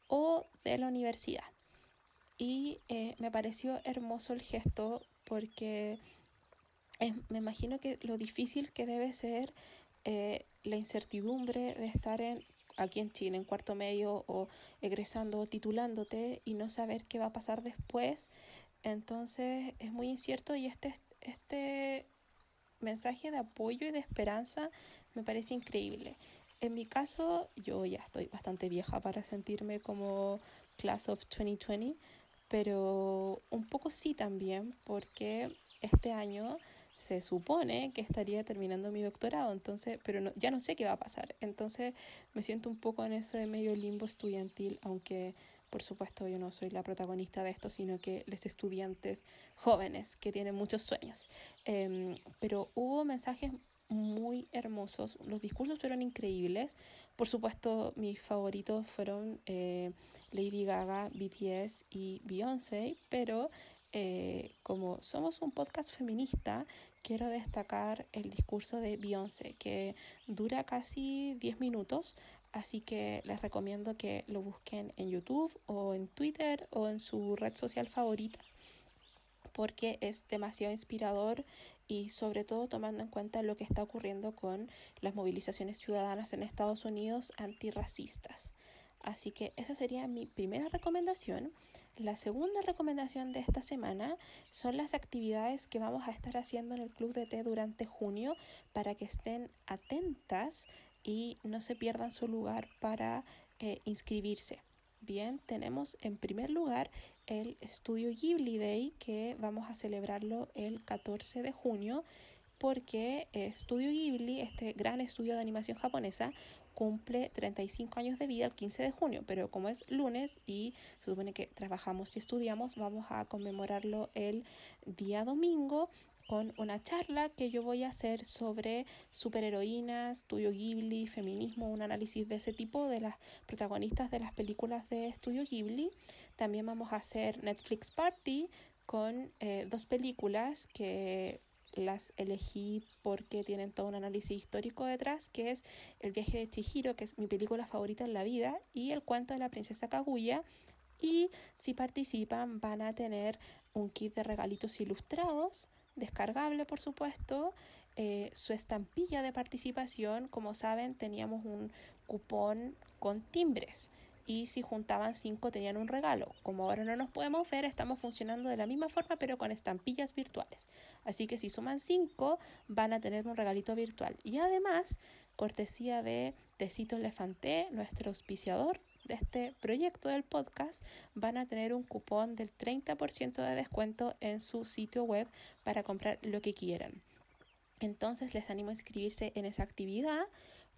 o de la universidad. Y eh, me pareció hermoso el gesto porque me imagino que lo difícil que debe ser eh, la incertidumbre de estar en aquí en Chile, en cuarto medio o egresando o titulándote y no saber qué va a pasar después. Entonces es muy incierto y este, este mensaje de apoyo y de esperanza me parece increíble. En mi caso, yo ya estoy bastante vieja para sentirme como Class of 2020, pero un poco sí también, porque este año se supone que estaría terminando mi doctorado, entonces, pero ya no sé qué va a pasar. Entonces me siento un poco en ese medio limbo estudiantil, aunque por supuesto yo no soy la protagonista de esto, sino que los estudiantes jóvenes que tienen muchos sueños. Em, pero hubo mensajes muy hermosos, los discursos fueron increíbles. Por supuesto, mis favoritos fueron eh, Lady Gaga, BTS y Beyoncé, pero eh, como somos un podcast feminista, quiero destacar el discurso de Beyoncé, que dura casi 10 minutos, así que les recomiendo que lo busquen en YouTube o en Twitter o en su red social favorita porque es demasiado inspirador y sobre todo tomando en cuenta lo que está ocurriendo con las movilizaciones ciudadanas en Estados Unidos antirracistas. Así que esa sería mi primera recomendación. La segunda recomendación de esta semana son las actividades que vamos a estar haciendo en el Club de Té durante junio para que estén atentas y no se pierdan su lugar para eh, inscribirse. Bien, tenemos en primer lugar el Estudio Ghibli Day que vamos a celebrarlo el 14 de junio porque Estudio Ghibli, este gran estudio de animación japonesa, cumple 35 años de vida el 15 de junio, pero como es lunes y se supone que trabajamos y estudiamos, vamos a conmemorarlo el día domingo con una charla que yo voy a hacer sobre superheroínas, Studio Ghibli, feminismo, un análisis de ese tipo de las protagonistas de las películas de Studio Ghibli. También vamos a hacer Netflix Party con eh, dos películas que las elegí porque tienen todo un análisis histórico detrás, que es El viaje de Chihiro, que es mi película favorita en la vida, y El cuento de la princesa Kaguya. Y si participan van a tener un kit de regalitos ilustrados, descargable por supuesto, eh, su estampilla de participación, como saben teníamos un cupón con timbres y si juntaban cinco tenían un regalo. Como ahora no nos podemos ver, estamos funcionando de la misma forma pero con estampillas virtuales. Así que si suman cinco van a tener un regalito virtual. Y además, cortesía de Tecito Elefanté, nuestro auspiciador de este proyecto del podcast, van a tener un cupón del 30% de descuento en su sitio web para comprar lo que quieran. Entonces les animo a inscribirse en esa actividad.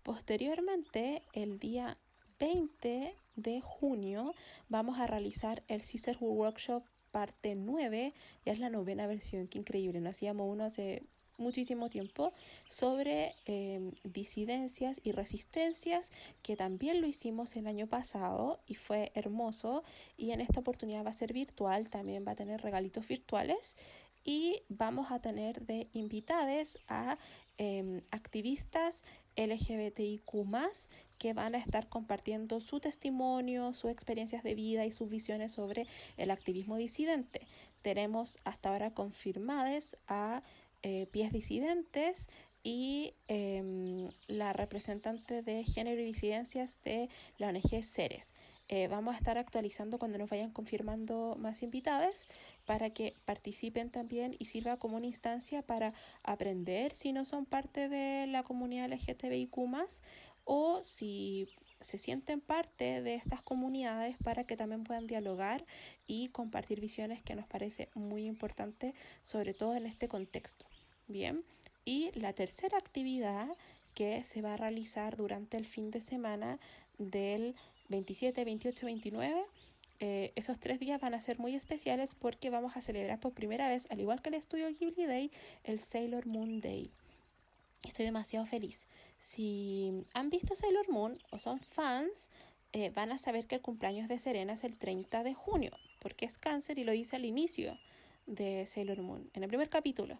Posteriormente, el día 20 de junio vamos a realizar el Sisterhood Workshop parte 9, ya es la novena versión, qué increíble, no hacíamos uno hace muchísimo tiempo sobre em, disidencias y resistencias que también lo hicimos el año pasado y fue hermoso. Y en esta oportunidad va a ser virtual también va a tener regalitos virtuales. Y vamos a tener de invitadas a em, activistas LGBTIQ que van a estar compartiendo su testimonio, sus experiencias de vida y sus visiones sobre el activismo disidente. Tenemos hasta ahora confirmadas a eh, pies disidentes y em, la representante de género y disidencias de la ONG Ceres. Eh, vamos a estar actualizando cuando nos vayan confirmando más invitadas para que participen también y sirva como una instancia para aprender si no son parte de la comunidad LGTBIQ o si se sienten parte de estas comunidades para que también puedan dialogar y compartir visiones que nos parece muy importante, sobre todo en este contexto. Bien, y la tercera actividad que se va a realizar durante el fin de semana del 27, 28, 29. esos tres días van a ser muy especiales porque vamos a celebrar por primera vez, al igual que el estudio Ghibli Day, el Sailor Moon Day. Estoy demasiado feliz. Si han visto Sailor Moon o son fans, eh, van a saber que el cumpleaños de Serena es el 30 de junio, porque es cáncer y lo dice al inicio de Sailor Moon, en el primer capítulo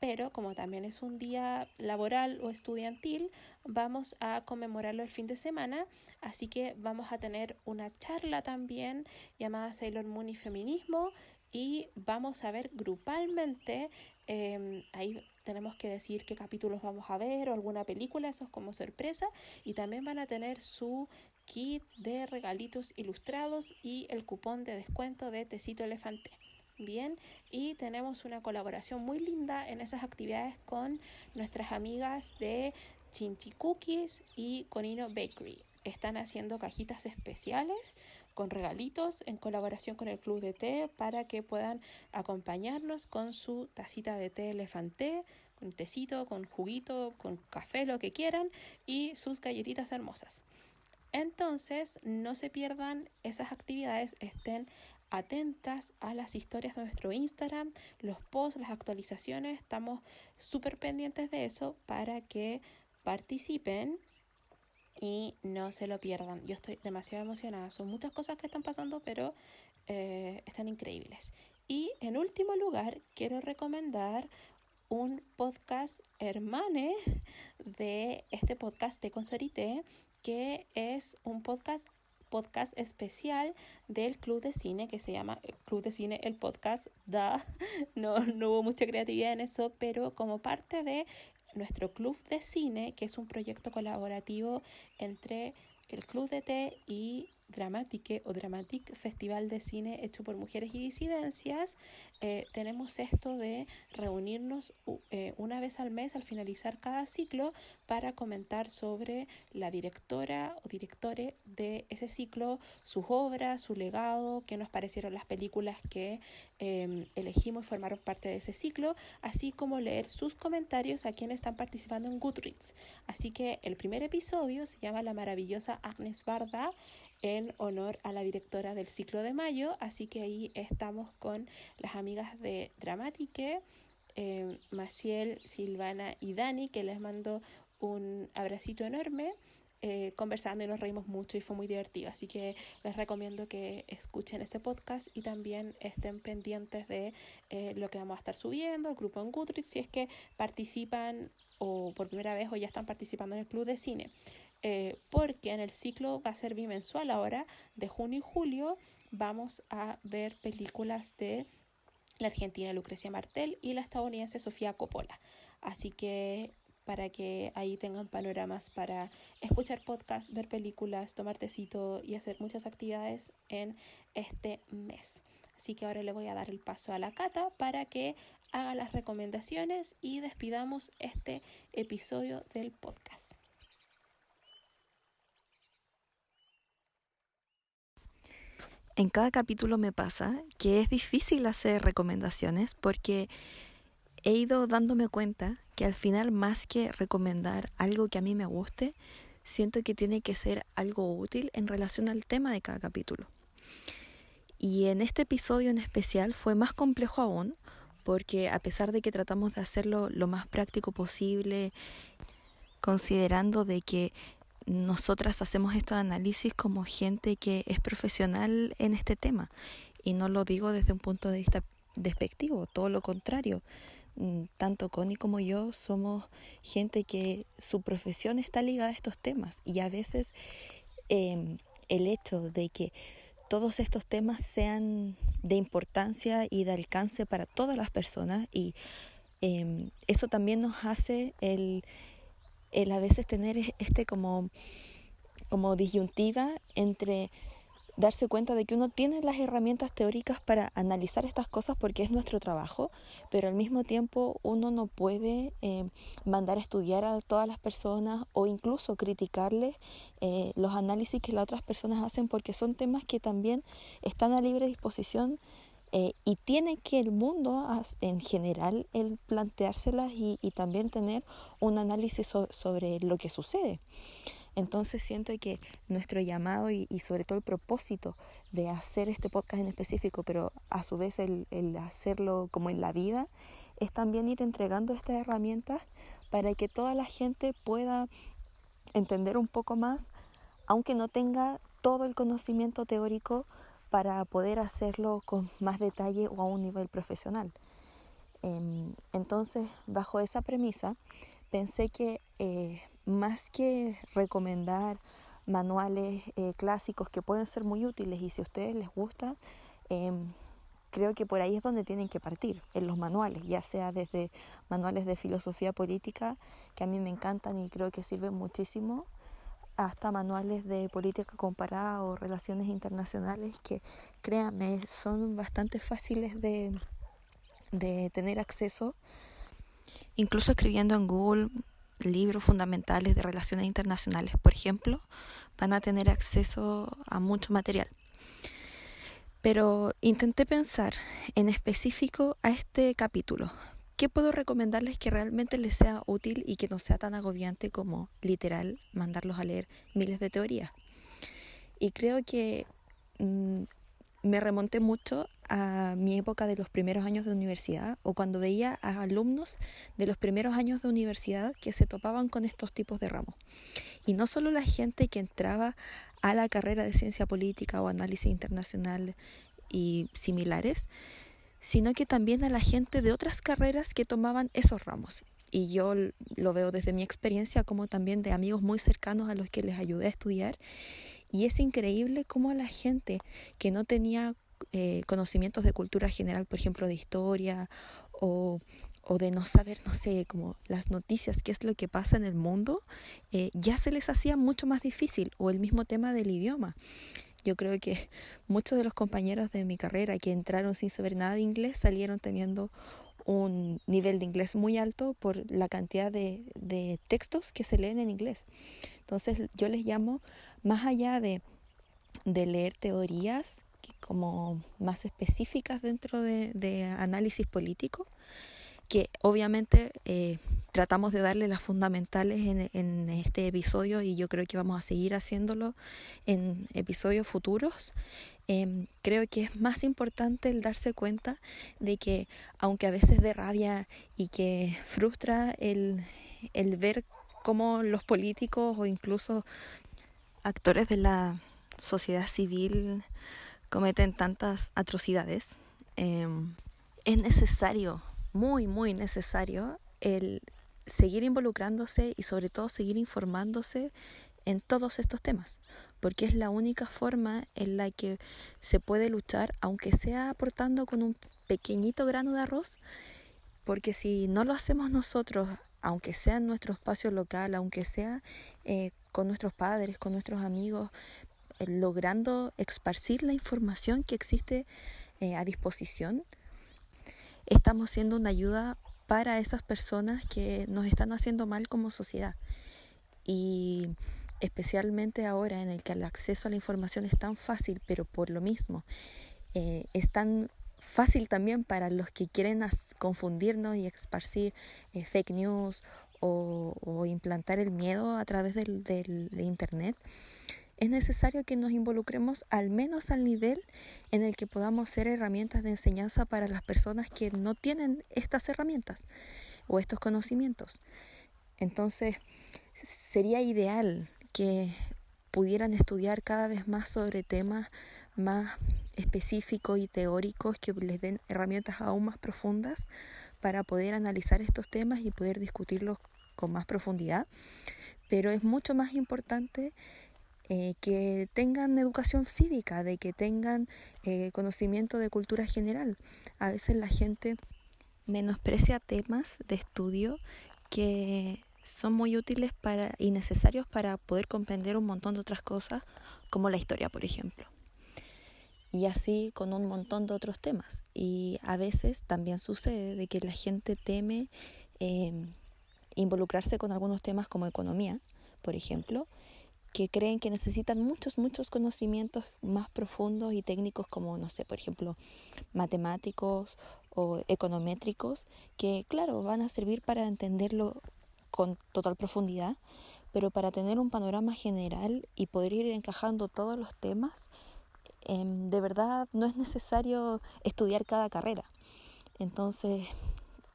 pero como también es un día laboral o estudiantil, vamos a conmemorarlo el fin de semana, así que vamos a tener una charla también llamada Sailor Moon y Feminismo y vamos a ver grupalmente, em, ahí tenemos que decir qué capítulos vamos a ver o alguna película, eso es como sorpresa, y también van a tener su kit de regalitos ilustrados y el cupón de descuento de Tecito Elefante. Bien, y tenemos una colaboración muy linda en esas actividades con nuestras amigas de Chinchi Cookies y Conino Bakery. están haciendo cajitas especiales con regalitos en colaboración con el Club de Té para que puedan acompañarnos con su tacita de té elefante, con tecito, con juguito, con café, lo que quieran y sus galletitas hermosas. Entonces, no se pierdan esas actividades, estén atentas a las historias de nuestro Instagram, los posts, las actualizaciones, estamos súper pendientes de eso para que participen y no se lo pierdan. Yo estoy demasiado emocionada. Son muchas cosas que están pasando, pero eh, están increíbles. Y en último lugar, quiero recomendar un podcast hermane de este podcast de Consorité, que es un podcast podcast especial del Club de Cine que se llama eh, Club de Cine el podcast da no, no hubo mucha creatividad en eso pero como parte de nuestro club de cine, que es un proyecto colaborativo entre el Club de Té y Dramatique o Dramatic Festival de Cine hecho por mujeres y disidencias, eh, tenemos esto de reunirnos eh, una vez al mes al finalizar cada ciclo para comentar sobre la directora o directore de ese ciclo, sus obras, su legado, qué nos parecieron las películas que em, elegimos y formaron parte de ese ciclo, así como leer sus comentarios a quienes están participando en Goodreads. Así que el primer episodio se llama La maravillosa Agnes Barda en honor a la directora del ciclo de mayo, así que ahí estamos con las amigas de Dramatique, eh, Maciel, Silvana y Dani, que les mando un abracito enorme. Eh, conversando y nos reímos mucho y fue muy divertido. Así que les recomiendo que escuchen ese podcast y también estén pendientes de eh, lo que vamos a estar subiendo, el grupo en Goodreads, si es que participan o por primera vez o ya están participando en el club de cine. Eh, porque en el ciclo va a ser bimensual ahora, de junio y julio, vamos a ver películas de la argentina Lucrecia Martel y la estadounidense Sofía Coppola. Así que para que ahí tengan panoramas para escuchar podcasts, ver películas, tomar tecito y hacer muchas actividades en este mes. Así que ahora le voy a dar el paso a la Cata para que haga las recomendaciones y despidamos este episodio del podcast. En cada capítulo me pasa que es difícil hacer recomendaciones porque he ido dándome cuenta que al final más que recomendar algo que a mí me guste, siento que tiene que ser algo útil en relación al tema de cada capítulo. Y en este episodio en especial fue más complejo aún porque a pesar de que tratamos de hacerlo lo más práctico posible, considerando de que nosotras hacemos estos análisis como gente que es profesional en este tema y no lo digo desde un punto de vista despectivo, todo lo contrario. Mm, tanto Connie como yo somos gente que su profesión está ligada a estos temas y a veces em, el hecho de que todos estos temas sean de importancia y de alcance para todas las personas y em, eso también nos hace el el a veces tener este como, como disyuntiva entre darse cuenta de que uno tiene las herramientas teóricas para analizar estas cosas porque es nuestro trabajo, pero al mismo tiempo uno no puede eh, mandar a estudiar a todas las personas o incluso criticarles eh, los análisis que las otras personas hacen porque son temas que también están a libre disposición eh, y tiene que el mundo en general el planteárselas y, también tener un análisis sobre lo que sucede. Entonces siento que nuestro llamado y, sobre todo el propósito de hacer este podcast en específico, pero a su vez el hacerlo como en la vida, es también ir entregando estas herramientas para que toda la gente pueda entender un poco más, aunque no tenga todo el conocimiento teórico para poder hacerlo con más detalle o a un nivel profesional. Em, entonces, bajo esa premisa, pensé que eh, más que recomendar manuales eh, clásicos que pueden ser muy útiles y si a ustedes les gusta, em, creo que por ahí es donde tienen que partir, en los manuales, ya sea desde manuales de filosofía política, que a mí me encantan y creo que sirven muchísimo, hasta manuales de política comparada o relaciones internacionales que, créanme, son bastante fáciles de, de tener acceso. Incluso escribiendo en Google libros fundamentales de relaciones internacionales, por ejemplo, van a tener acceso a mucho material. Pero intenté pensar en específico a este capítulo. ¿Qué puedo recomendarles que realmente les sea útil y que no sea tan agobiante como literal mandarlos a leer miles de teorías? Y creo que mm, me remonté mucho a mi época de los primeros años de universidad o cuando veía a alumnos de los primeros años de universidad que se topaban con estos tipos de ramos. Y no solo la gente que entraba a la carrera de ciencia política o análisis internacional y similares, sino que también a la gente de otras carreras que tomaban esos ramos. Y yo lo veo desde mi experiencia como también de amigos muy cercanos a los que les ayudé a estudiar. Y es increíble cómo la gente que no tenía eh, conocimientos de cultura general, por ejemplo, de historia o, o, de no saber, no sé, como las noticias, qué es lo que pasa en el mundo, eh, ya se les hacía mucho más difícil, o el mismo tema del idioma. Yo creo que muchos de los compañeros de mi carrera que entraron sin saber nada de inglés salieron teniendo un nivel de inglés muy alto por la cantidad de, de textos que se leen en inglés. Entonces yo les llamo, más allá de, de leer teorías como más específicas dentro de, de análisis político, que obviamente eh, tratamos de darle las fundamentales en, este episodio y yo creo que vamos a seguir haciéndolo en episodios futuros. Eh, creo que es más importante el darse cuenta de que aunque a veces de rabia y que frustra el, el ver cómo los políticos o incluso actores de la sociedad civil cometen tantas atrocidades, eh, es necesario muy, muy necesario el seguir involucrándose y sobre todo seguir informándose en todos estos temas, porque es la única forma en la que se puede luchar, aunque sea aportando con un pequeñito grano de arroz, porque si no lo hacemos nosotros, aunque sea en nuestro espacio local, aunque sea eh, con nuestros padres, con nuestros amigos, eh, logrando esparcir la información que existe eh, a disposición, estamos siendo una ayuda para esas personas que nos están haciendo mal como sociedad. Y especialmente ahora en el que el acceso a la información es tan fácil, pero por lo mismo eh, es tan fácil también para los que quieren confundirnos y esparcir eh, fake news o, implantar el miedo a través del, del, de Internet es necesario que nos involucremos al menos al nivel en el que podamos ser herramientas de enseñanza para las personas que no tienen estas herramientas o estos conocimientos. Entonces, sería ideal que pudieran estudiar cada vez más sobre temas más específicos y teóricos que les den herramientas aún más profundas para poder analizar estos temas y poder discutirlos con más profundidad. Pero es mucho más importante eh, que tengan educación cívica, de que tengan eh, conocimiento de cultura general. A veces la gente menosprecia temas de estudio que son muy útiles para, y necesarios para poder comprender un montón de otras cosas, como la historia, por ejemplo. Y así con un montón de otros temas. Y a veces también sucede de que la gente teme eh, involucrarse con algunos temas como economía, por ejemplo, que creen que necesitan muchos, muchos conocimientos más profundos y técnicos como, no sé, por ejemplo, matemáticos o econométricos, que claro, van a servir para entenderlo con total profundidad, pero para tener un panorama general y poder ir encajando todos los temas, eh, de verdad no es necesario estudiar cada carrera. Entonces,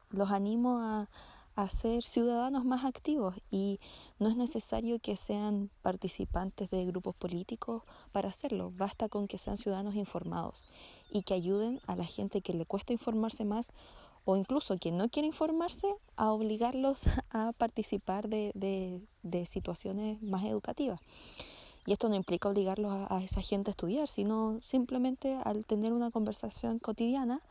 los animo a, a ser ciudadanos más activos y no es necesario que sean participantes de grupos políticos para hacerlo, basta con que sean ciudadanos informados y que ayuden a la gente que le cuesta informarse más o incluso quien no quiere informarse a obligarlos a participar de, de, situaciones más educativas. Y esto no implica obligarlos a, esa gente a estudiar, sino simplemente al tener una conversación cotidiana,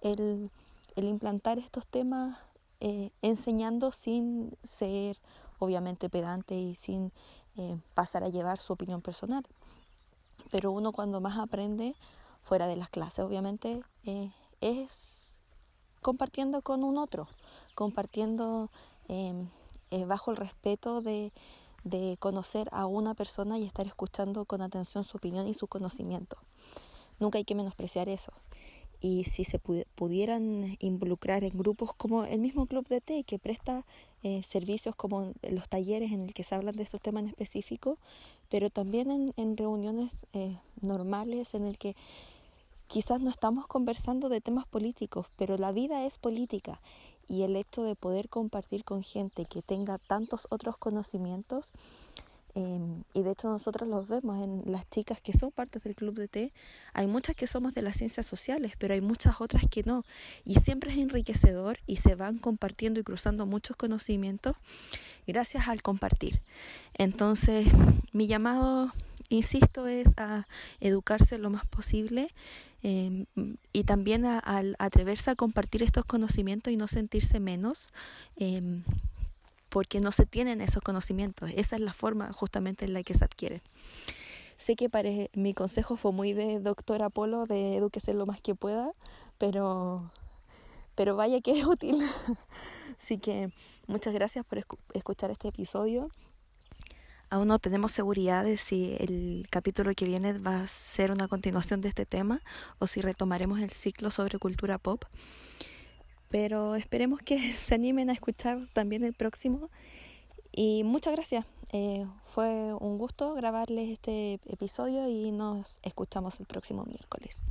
el implantar estos temas eh, enseñando sin ser obviamente pedante y sin eh, pasar a llevar su opinión personal. Pero uno cuando más aprende fuera de las clases, obviamente, eh, es compartiendo con un otro, compartiendo em, bajo el respeto de conocer a una persona y estar escuchando con atención su opinión y su conocimiento. Nunca hay que menospreciar eso y si se pudieran involucrar en grupos como el mismo Club de Té que presta eh, servicios como los talleres en el que se hablan de estos temas en específico, pero también en, reuniones eh, normales en el que quizás no estamos conversando de temas políticos, pero la vida es política y el hecho de poder compartir con gente que tenga tantos otros conocimientos Em, y de hecho nosotros los vemos en las chicas que son partes del club de té. Hay muchas que somos de las ciencias sociales, pero hay muchas otras que no. Y siempre es enriquecedor y se van compartiendo y cruzando muchos conocimientos gracias al compartir. Entonces, mi llamado, insisto, es a educarse lo más posible. Em, y también al atreverse a compartir estos conocimientos y no sentirse menos, em, porque no se tienen esos conocimientos. Esa es la forma justamente en la que se adquieren. Sé que mi consejo fue muy de doctor Apolo, de eduquese lo más que pueda, pero, pero vaya que es útil. Así que muchas gracias por escuchar este episodio. Aún no tenemos seguridad de si el capítulo que viene va a ser una continuación de este tema o si retomaremos el ciclo sobre cultura pop pero esperemos que se animen a escuchar también el próximo. Y muchas gracias. Eh, fue un gusto grabarles este episodio y nos escuchamos el próximo miércoles.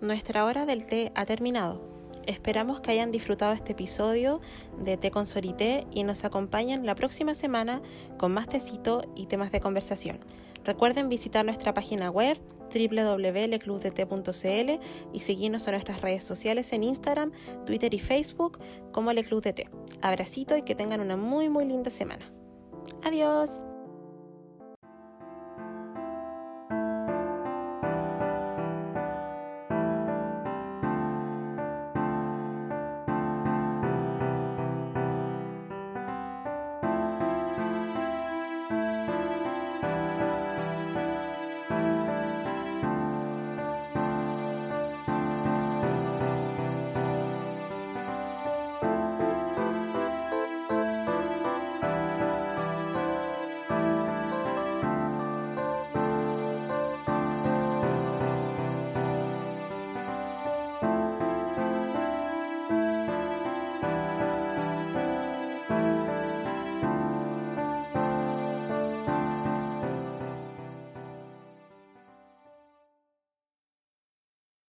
Nuestra hora del té ha terminado. Esperamos que hayan disfrutado este episodio de Té con Sorité y nos acompañen la próxima semana con más tecito y temas de conversación. Recuerden visitar nuestra página web www.leclubdt.cl y seguirnos en nuestras redes sociales en Instagram, Twitter y Facebook como Leclub de Té. Abracito y que tengan una muy muy linda semana. Adiós.